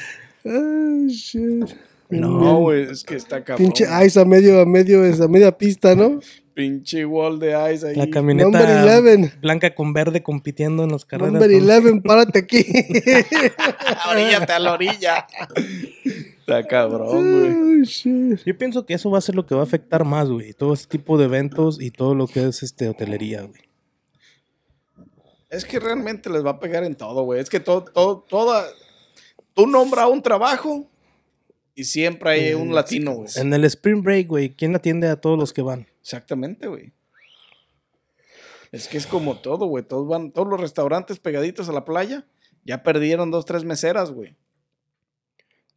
Ay, shit. No, güey, es que está cabrón. Pinche ice a medio, a medio, es a media pista, ¿no? Pinche wall de ice ahí. La camioneta Number 11. blanca con verde compitiendo en las carreras. Number con- 11, párate aquí. Oríllate a la orilla. Está cabrón, güey. Yo pienso que eso va a ser lo que va a afectar más, güey. Todo este tipo de eventos y todo lo que es este hotelería, güey. Es que realmente les va a pegar en todo, güey. Es que todo, todo, toda. Tú nombras un trabajo y siempre hay un latino, güey. En el Spring Break, güey, ¿quién atiende a todos los que van? Exactamente, güey. Es que es como todo, güey. Todos van, todos los restaurantes pegaditos a la playa ya perdieron dos, tres meseras, güey.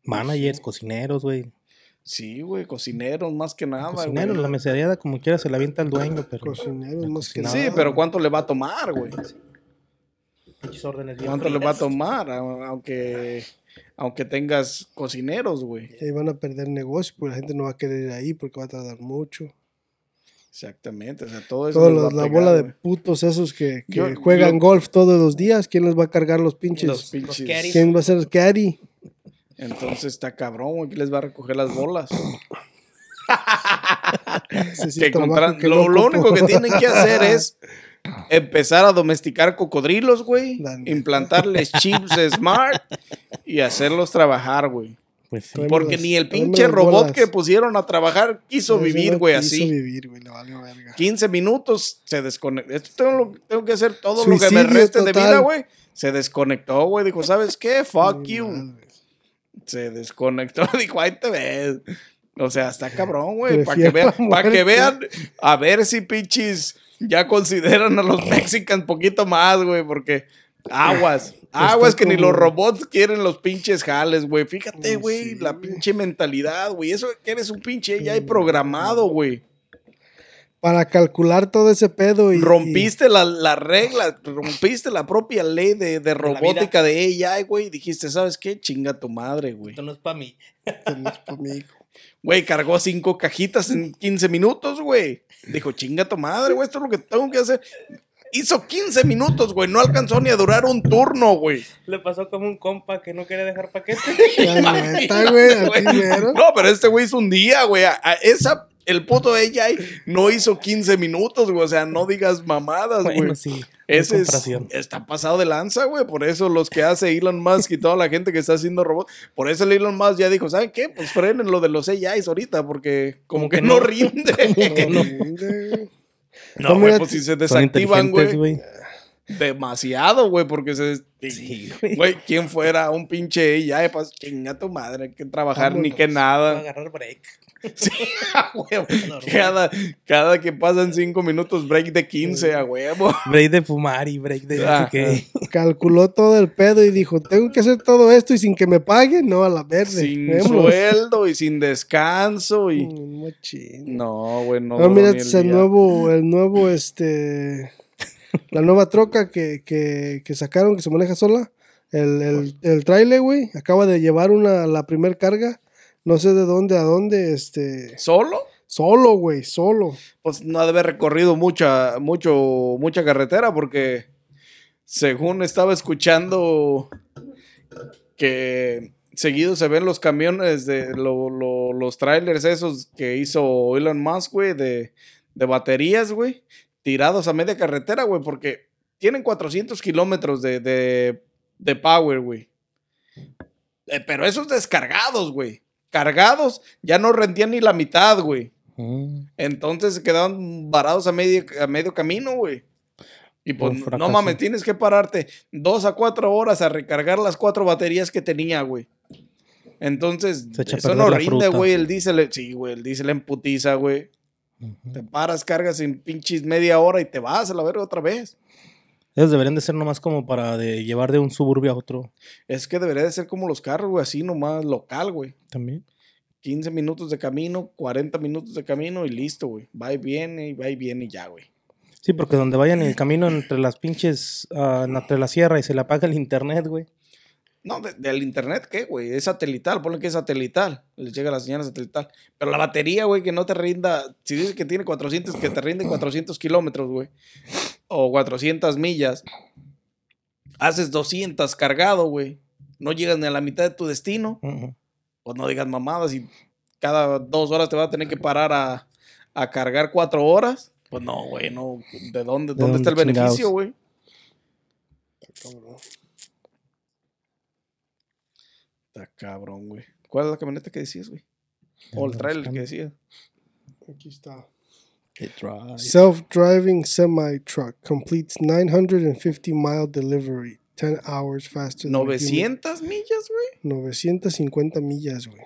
Managers, cocineros, güey. Sí, güey, cocineros más que nada, Cocineros, la mesería como quiera se la avienta el dueño, pero... Cocineros más que Nada. Sí, pero ¿cuánto le va a tomar, güey? ¿Cuánto le va a tomar? Aunque, aunque tengas cocineros, güey. Y ahí van a perder negocio porque la gente no va a querer ir ahí porque va a tardar mucho. Exactamente, o sea, todo eso. Toda les va la, a la pegar, bola de putos esos que, que Yo- juegan yo- golf todos los días, ¿quién les va a cargar los pinches? Los pinches. ¿Quién va a ser el caddy? Entonces está cabrón, güey. ¿Quién les va a recoger las bolas? Que que lo, lo único que tienen que hacer es empezar a domesticar cocodrilos, güey. Implantarles chips smart y hacerlos trabajar, güey. Pues sí. Porque ni el pinche robot bolas. que pusieron a trabajar quiso vivir, no güey, quiso así. vivir, güey, le valió verga. 15 minutos se desconectó. Esto tengo, lo- tengo que hacer todo lo que me reste de vida, güey. Se desconectó, güey. Dijo, ¿sabes qué? Fuck you. Se desconectó. Dijo, ahí te ves. O sea, está cabrón, güey. Para que, vean, la pa' que vean, a ver si pinches ya consideran a los mexicanos poquito más, güey, porque aguas. Aguas que ni los robots quieren los pinches jales, güey. Fíjate, Sí, güey, la pinche mentalidad, güey. Eso que eres un pinche ya hay programado, güey. para calcular todo ese pedo y... Rompiste la, la regla, rompiste la propia ley de, de robótica de AI, güey. y Dijiste, ¿sabes qué? Chinga tu madre, güey. Esto no es para mí. y- tenés conmigo. Güey, cargó cinco cajitas en 15 minutos, güey. Dijo, chinga tu madre, güey, esto es lo que tengo que hacer. Hizo 15 minutos, güey. No alcanzó ni a durar un turno, güey. Le pasó como un compa que no quería dejar paquete. Neta, güey. No, pero este güey hizo un día, güey. A- a esa, el puto AI no hizo 15 minutos, güey. O sea, no digas mamadas, güey. bueno, sí. Ese es, está pasado de lanza, güey. Por eso los que hace Elon Musk y toda la gente que está haciendo robots. Por eso el Elon Musk ya dijo, ¿saben qué? Pues frenen lo de los AIs ahorita porque como, Como que, que no, no. rinde. No, no, güey, pues si se desactivan, güey. Demasiado, güey, porque se... Güey. ¿quién fuera un pinche AI? Pues chinga tu madre, hay que trabajar ni que a nada. agarrar break. Sí, a huevo. Cada, cada que pasan cinco minutos, break de 15, a huevo. Break de fumar y break de. Calculó todo el pedo y dijo, tengo que hacer todo esto y sin que me paguen, no, a la verde. Sin Vémonos. sueldo y sin descanso y... Mm. No, güey, no. No, duró mira, es el nuevo, el nuevo, este, la nueva troca que, que, que sacaron que se maneja sola. El, el, el trailer, güey, acaba de llevar una, la primer carga, no sé de dónde a dónde, este, ¿Solo? solo, güey, solo. Pues no ha de haber recorrido mucha, mucho, mucha carretera porque según estaba escuchando que seguido se ven los camiones de lo- lo- los trailers esos que hizo Elon Musk, güey, de, de baterías, güey, tirados a media carretera, güey, porque tienen 400 kilómetros de, de, de power, güey. Eh, pero esos descargados, güey. Cargados ya no rendían ni la mitad, güey. Mm. Entonces se quedaban varados a medio, a medio camino, güey. Y pues no mames, tienes que pararte dos a cuatro horas a recargar las cuatro baterías que tenía, güey. Entonces, eso no rinde, güey. El diésel, sí, güey, el diésel emputiza, güey. Te paras, cargas en pinches media hora y te vas a la verga otra vez. Esos deberían de ser nomás como para de llevar de un suburbio a otro Es que debería de ser como los carros, güey, así nomás local, güey. también. 15 minutos de camino, 40 minutos de camino y listo, güey. Va y viene, y va y viene y ya, güey. Sí, porque donde vayan en el camino entre las pinches, ah, entre la sierra y se le apaga el internet, güey. No, de- del internet, ¿qué, güey? Es satelital, ponle que es satelital. Les llega la señal satelital. Pero la batería, güey, que no te rinda. Si dices que tiene 400, que te rinde 400 kilómetros, güey. O 400 millas. Haces 200 cargado, güey. No llegas ni a la mitad de tu destino. Ujú. Pues no digas mamadas y cada dos horas te vas a tener que parar a, a cargar cuatro horas. Pues no, güey, no. ¿De dónde, ¿De dónde está el beneficio, güey? Está cabrón, güey. ¿Cuál es la camioneta que decías, güey? O el trailer que decías. Aquí está. It drives. Self-driving semi-truck completes 950 mile delivery, 10 hours faster than a human. 900 millas, güey. 950 millas, güey.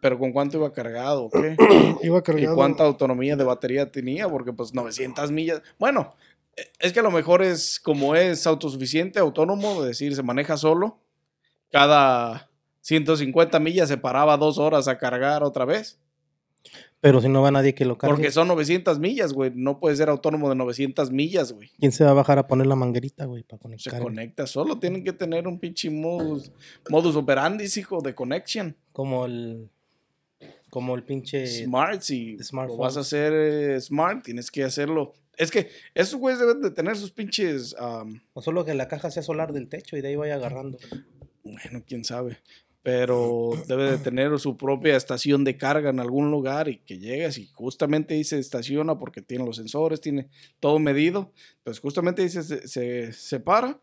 Pero ¿con cuánto iba cargado? ¿Qué? Iba ¿Y cargado. cuánta autonomía de batería tenía? Porque pues 900 millas. Bueno, eh, es que a lo mejor es como es autosuficiente, autónomo, es decir, se maneja solo. Cada 150 millas se paraba dos horas a cargar otra vez. Pero si no va nadie que lo cargue, Porque son 900 millas, güey. No puede ser autónomo de 900 millas, güey. ¿quién se va a bajar a poner la manguerita, güey, para Se conectar? conecta solo. Tienen que tener un pinche modus, modus operandi, hijo, de connection. Como el, como el pinche... Smart, si smartphone. vas a hacer eh, smart, tienes que hacerlo. Es que esos güeyes deben de tener sus pinches... O solo que la caja sea solar del techo y de ahí vaya agarrando. bueno, quién sabe. Pero debe de tener su propia estación de carga en algún lugar y que llegues y justamente se estaciona porque tiene los sensores, tiene todo medido. Pues justamente ahí se, se, para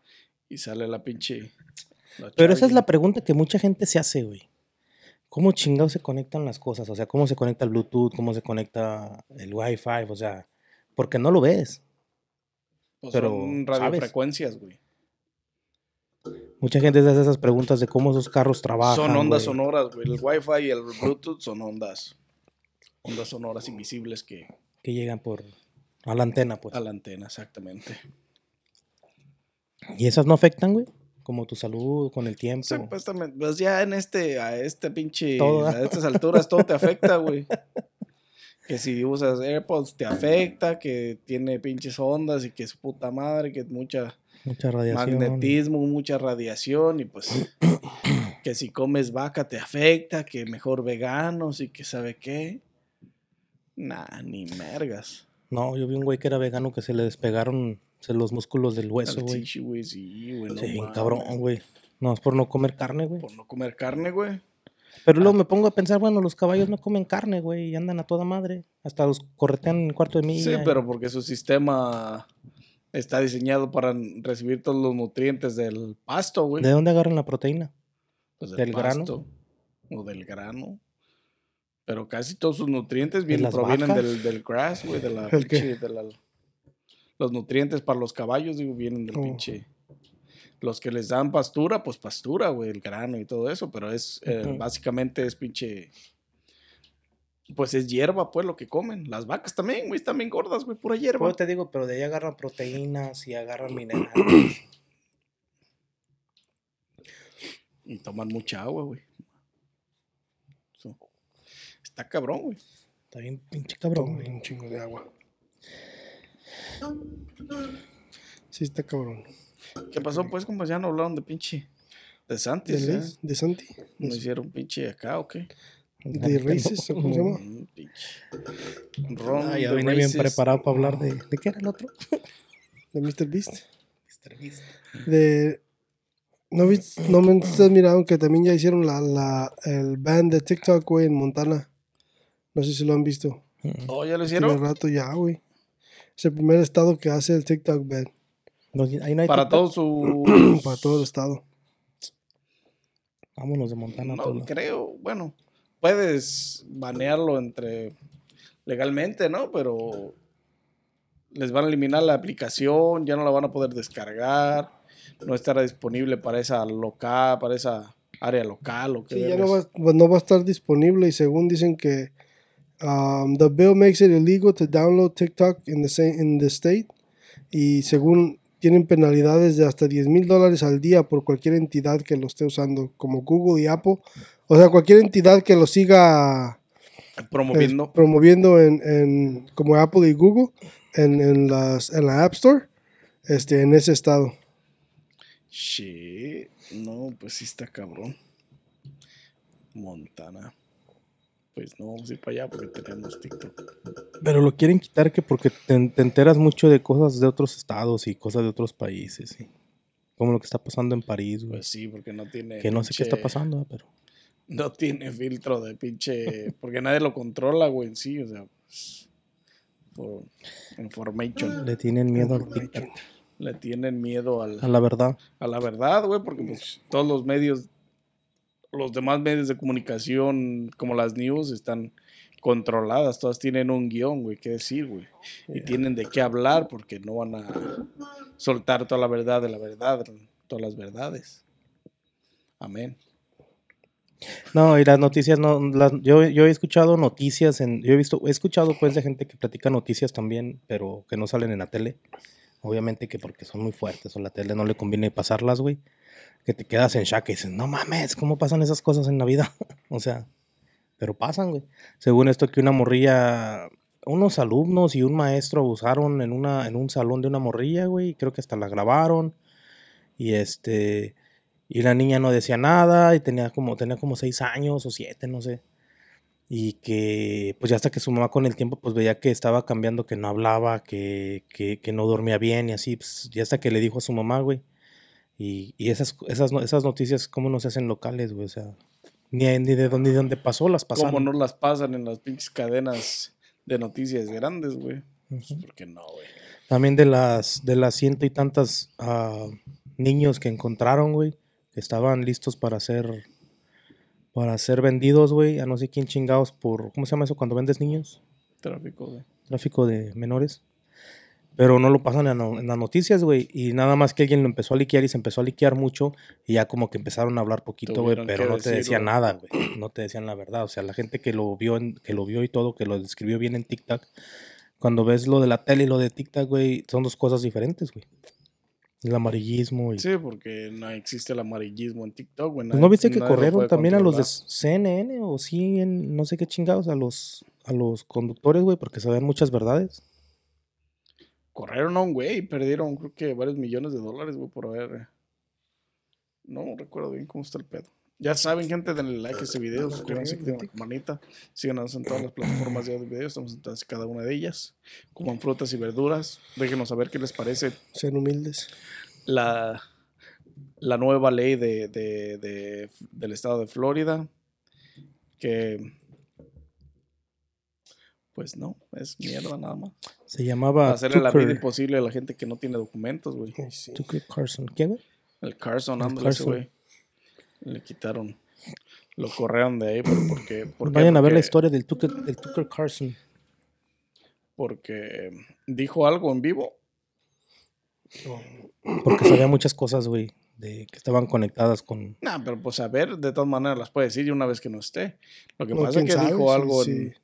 y sale la pinche... la Pero esa es la pregunta que mucha gente se hace, güey. ¿Cómo chingados se conectan las cosas? O sea, ¿cómo se conecta el Bluetooth? ¿Cómo se conecta el Wi-Fi? O sea, porque no lo ves. Pues pero, son ¿sabes? radiofrecuencias, güey. Mucha gente se hace esas preguntas de cómo esos carros trabajan. Son ondas sonoras, güey. El Wi-Fi y el Bluetooth son ondas. Ondas sonoras invisibles que Que llegan por... A la antena, pues. a la antena, exactamente. ¿Y esas no afectan, güey? Como tu salud, con el tiempo. Supuestamente, pues ya en este, a este pinche, Todo. a estas alturas todo te afecta, güey. que si usas AirPods te afecta, que tiene pinches ondas y que es puta madre, que mucha Mucha radiación. magnetismo, mucha radiación y pues que si comes vaca te afecta, que mejor veganos y que sabe qué. Nah, ni mergas. No, yo vi un güey que era vegano que se le despegaron se- los músculos del hueso, güey. sí, güey, no Sí, bien mames. cabrón, güey. No, es por no comer carne, güey. Por no comer carne, güey. Pero luego me pongo a pensar, bueno, los caballos no comen carne, güey, y andan a toda madre. Hasta los corretean en cuarto de milla. Sí, pero porque su sistema está diseñado para recibir todos los nutrientes del pasto, güey. ¿De dónde agarran la proteína? Pues del pasto O del grano. Pero casi todos sus nutrientes ¿De vienen, provienen vacas? del, del grass, güey, de la de la- los nutrientes para los caballos, digo, vienen del Oh. pinche. Los que les dan pastura, pues pastura, güey, el grano y todo eso, pero es, eh, básicamente es pinche, pues es hierba, pues, lo que comen. Las vacas también, güey, están bien gordas, güey, pura hierba. Pues te digo, pero de ahí agarran proteínas y agarran minerales. Y toman mucha agua, güey. So, Está cabrón, güey. Está bien pinche cabrón, güey. un chingo de agua. Sí, está cabrón. ¿Qué pasó, pues, como ya no hablaron de pinche de Santis, ¿De, eh? Liz? ¿De Santi? ¿No hicieron pinche acá o qué? ¿De Races? o ¿Cómo se llama? Mm. Ron Ah, ya the vine bien preparado para hablar de... ¿De qué era el otro? ¿De Mr. Beast? Mr. Beast. De... ¿No, viste, no me has mirado que también ya hicieron la, la, el band de TikTok, güey, en Montana? No sé si lo han visto. Oh, ¿ya lo Tiene hicieron? rato ya, güey. Es el primer estado que hace el TikTok band No, ahí no hay Para TikTok. todo su... para todo el estado. Vámonos de Montana. No, todos creo, bueno, puedes banearlo entre legalmente, ¿no? Pero les van a eliminar la aplicación, ya no la van a poder descargar, no estará disponible para esa local, para esa área local o qué Sí, ya no va, no va a estar disponible y según dicen que um, the bill makes it illegal to download TikTok in the, sa- in the state y según tienen penalidades de hasta 10 mil dólares al día por cualquier entidad que lo esté usando, como Google y Apple. O sea, cualquier entidad que lo siga eh, promoviendo. promoviendo en, en- como Apple y Google en, en las, en la App Store este, en ese estado. Shit, no, pues sí está cabrón. Montana. Pues no vamos a ir para allá porque tenemos TikTok. Pero lo quieren quitar que porque te, te enteras mucho de cosas de otros estados y cosas de otros países. ¿sí? Como lo que está pasando en París, güey. Pues sí, porque no tiene. que no sé qué está pasando, pero... No tiene filtro de pinche. Porque nadie lo controla, güey, en sí. O sea, pues, por information. Le tienen miedo al TikTok. Le tienen miedo al, A la verdad. a la verdad, güey, porque pues todos los medios, los demás medios de comunicación, como las news, están controladas. Todas tienen un guion, güey, qué decir, güey. Y tienen de qué hablar porque no van a soltar toda la verdad de la verdad, todas las verdades. Amén. No, y las noticias no, las- yo, yo he escuchado noticias en, yo he visto, he escuchado pues de gente que platica noticias también, pero que no salen en la tele. Obviamente que porque son muy fuertes o la tele no le conviene pasarlas, güey. Que te quedas en shock y dices, no mames, ¿cómo pasan esas cosas en la vida? o sea, pero pasan, güey. Según esto que una morrilla, unos alumnos y un maestro abusaron en una, en un salón de una morrilla, güey, creo que hasta la grabaron. Y este, y la niña no decía nada y tenía como, tenía como seis años o siete, no sé. Y que, pues ya hasta que su mamá con el tiempo, pues veía que estaba cambiando, que no hablaba, que, que, que no dormía bien y así, pues ya hasta que le dijo a su mamá, güey. Y, y esas, esas, esas noticias, ¿cómo no se hacen locales, güey? O sea, ni, ni de dónde, ni de dónde pasó las pasaron. ¿Cómo no las pasan en las pinches cadenas de noticias grandes, güey? Pues. ¿Por qué no, güey? También de las, de las ciento y tantas ah, niños que encontraron, güey, que estaban listos para ser, para ser vendidos, güey, a no sé quién chingados por, ¿cómo se llama eso cuando vendes niños? Tráfico, güey. Tráfico de menores. Pero no lo pasan en, las noticias, güey. Y nada más que alguien lo empezó a liquear y se empezó a liquear mucho. Y ya como que empezaron a hablar poquito, güey. Pero no te decían nada, güey. No te decían la verdad. O sea, la gente que lo vio, en- que lo vio y todo, que lo describió bien en TikTok. Cuando ves lo de la tele y lo de TikTok, güey, son dos cosas diferentes, güey. El amarillismo. Y... Sí, porque no existe el amarillismo en TikTok, güey. ¿No viste que corrieron también a los de. CNN o en no sé qué chingados, a los, a los conductores, güey, porque sabían muchas verdades? Corrieron a un güey y perdieron, creo que varios millones de dólares, güey, por haber. No recuerdo bien cómo está el pedo. Ya saben, gente, denle like a este video, suscríbanse, activen la campanita, síganos en todas las plataformas de video, estamos en todas cada una de ellas. Coman frutas y verduras, déjenos saber qué les parece Sean humildes. la, la nueva ley de, de- de- del estado de Florida, que pues no, es mierda nada más. Se llamaba Hacerle la vida imposible a la gente que no tiene documentos, güey. Sí. Tucker Carlson. ¿Qué, güey? El Carson, ándale Carson. güey. Le quitaron, lo corrieron de ahí, pero ¿por qué? ¿Por qué? Vayan a ver la Porque- historia del Tucker, del Tucker Carlson. Porque dijo algo en vivo. Porque sabía muchas cosas, güey, de que estaban conectadas con... Nah, pero pues a ver, de todas maneras las puede decir y una vez que no esté. Lo que No, pasa es que sabe dijo si- algo si, en,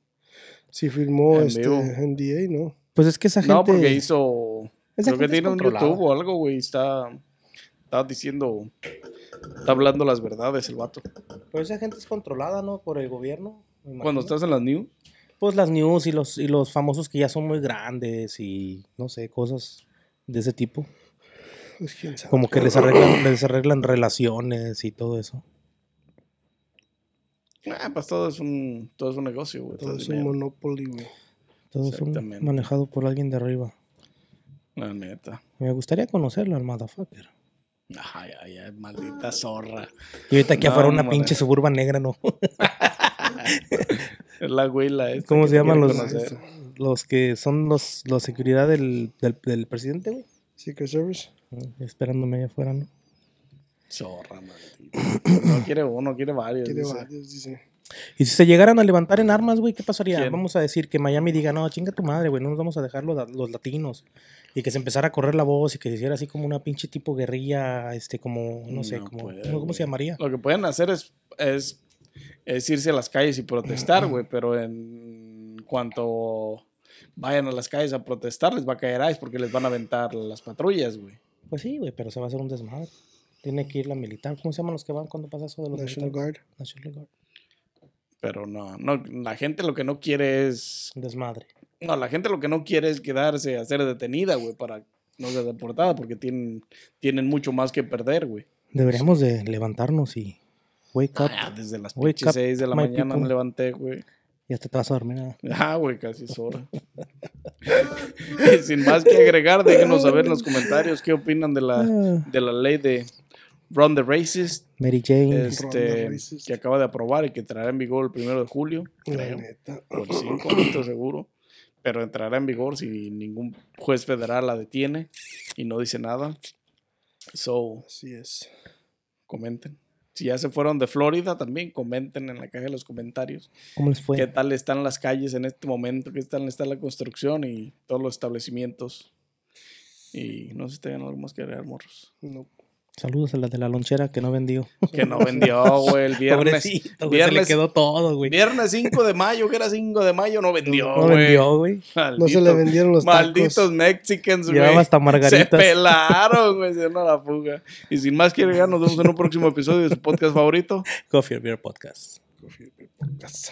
si firmó en este vivo. NDA, ¿no? Pues es que esa gente... No, porque hizo. esa Creo que tiene un. YouTube o algo, güey. Está, está diciendo. Está hablando las verdades el vato. Pero esa gente es controlada, ¿no? Por el gobierno. Cuando estás en las news. Pues las news y los, y los famosos que ya son muy grandes y no sé, cosas de ese tipo. Pues quién sabe. Como que les arreglan, les arreglan relaciones y todo eso. Ah, pues todo es un, todo es un negocio, güey. Todo todo es un monopoly, güey. Todo es un- manejado por alguien de arriba. La neta. Me gustaría conocerlo al motherfucker. Ay, ay, ay, maldita zorra. Y ahorita aquí No, afuera una pinche suburban negra, ¿no? Es la güila esta ¿Cómo se llaman quiere los, conocer. los que son los, los seguridad del, del, del presidente, güey? Secret Service. Mm, Esperándome allá afuera, ¿no? Zorra, maldita. No quiere uno, quiere varios. Dice. varios, dice. Y si se llegaran a levantar en armas, güey, ¿qué pasaría? ¿Quién? Vamos a decir que Miami diga, no, chinga tu madre, güey, no nos vamos a dejar los, los latinos. Y que se empezara a correr la voz y que se hiciera así como una pinche tipo guerrilla, este, como, no sé, No como, puede, ¿cómo, cómo se llamaría? Lo que pueden hacer es, es, es irse a las calles y protestar, güey, pero en cuanto vayan a las calles a protestar, les va a caer ICE porque les van a aventar las patrullas, güey. Pues sí, güey, pero se va a hacer un desmadre. Tiene que ir la militar. ¿Cómo se llaman los que van cuando pasa eso de los National militares? Guard. National Guard. Pero no, no, la gente lo que no quiere es, desmadre. no, la gente lo que no quiere es quedarse a ser detenida, güey, para no ser deportada, porque tienen, tienen mucho más que perder, güey. Deberíamos de levantarnos y wake up. Ah, desde las Wake pinches up, 6 de la mañana me levanté, güey. Y hasta te vas a dormir. Ah, güey, casi es hora. Sin más que agregar, déjenos saber en los comentarios qué opinan de la, Ah, de la ley de Run the Racist Mary Jane. este, que acaba de aprobar y que entrará en vigor el primero de julio, creo, neta. o el 5, no estoy seguro. Pero entrará en vigor si ningún juez federal la detiene y no dice nada. So, Así es. comenten. Si ya se fueron de Florida, también comenten en la caja de los comentarios. ¿Cómo les fue? qué tal están las calles en este momento, qué tal está la construcción y todos los establecimientos. Y no sé si tengan algo más que agregar, morros. No. Saludos a la de la lonchera que no vendió. Que no vendió, güey, el viernes. Pobrecito, güey, se le viernes- quedó todo, güey. Viernes 5 de mayo, que era 5 de mayo, no vendió, No güey. vendió, güey. No se le Malditos- vendieron los Malditos tacos. Mexicans, güey. Llevaba hasta Se margaritas. pelaron, güey, se dieron a la fuga. Y sin más que agregar, nos vemos en un próximo episodio de su podcast favorito. Coffee or Beer Podcast. Coffee Podcast.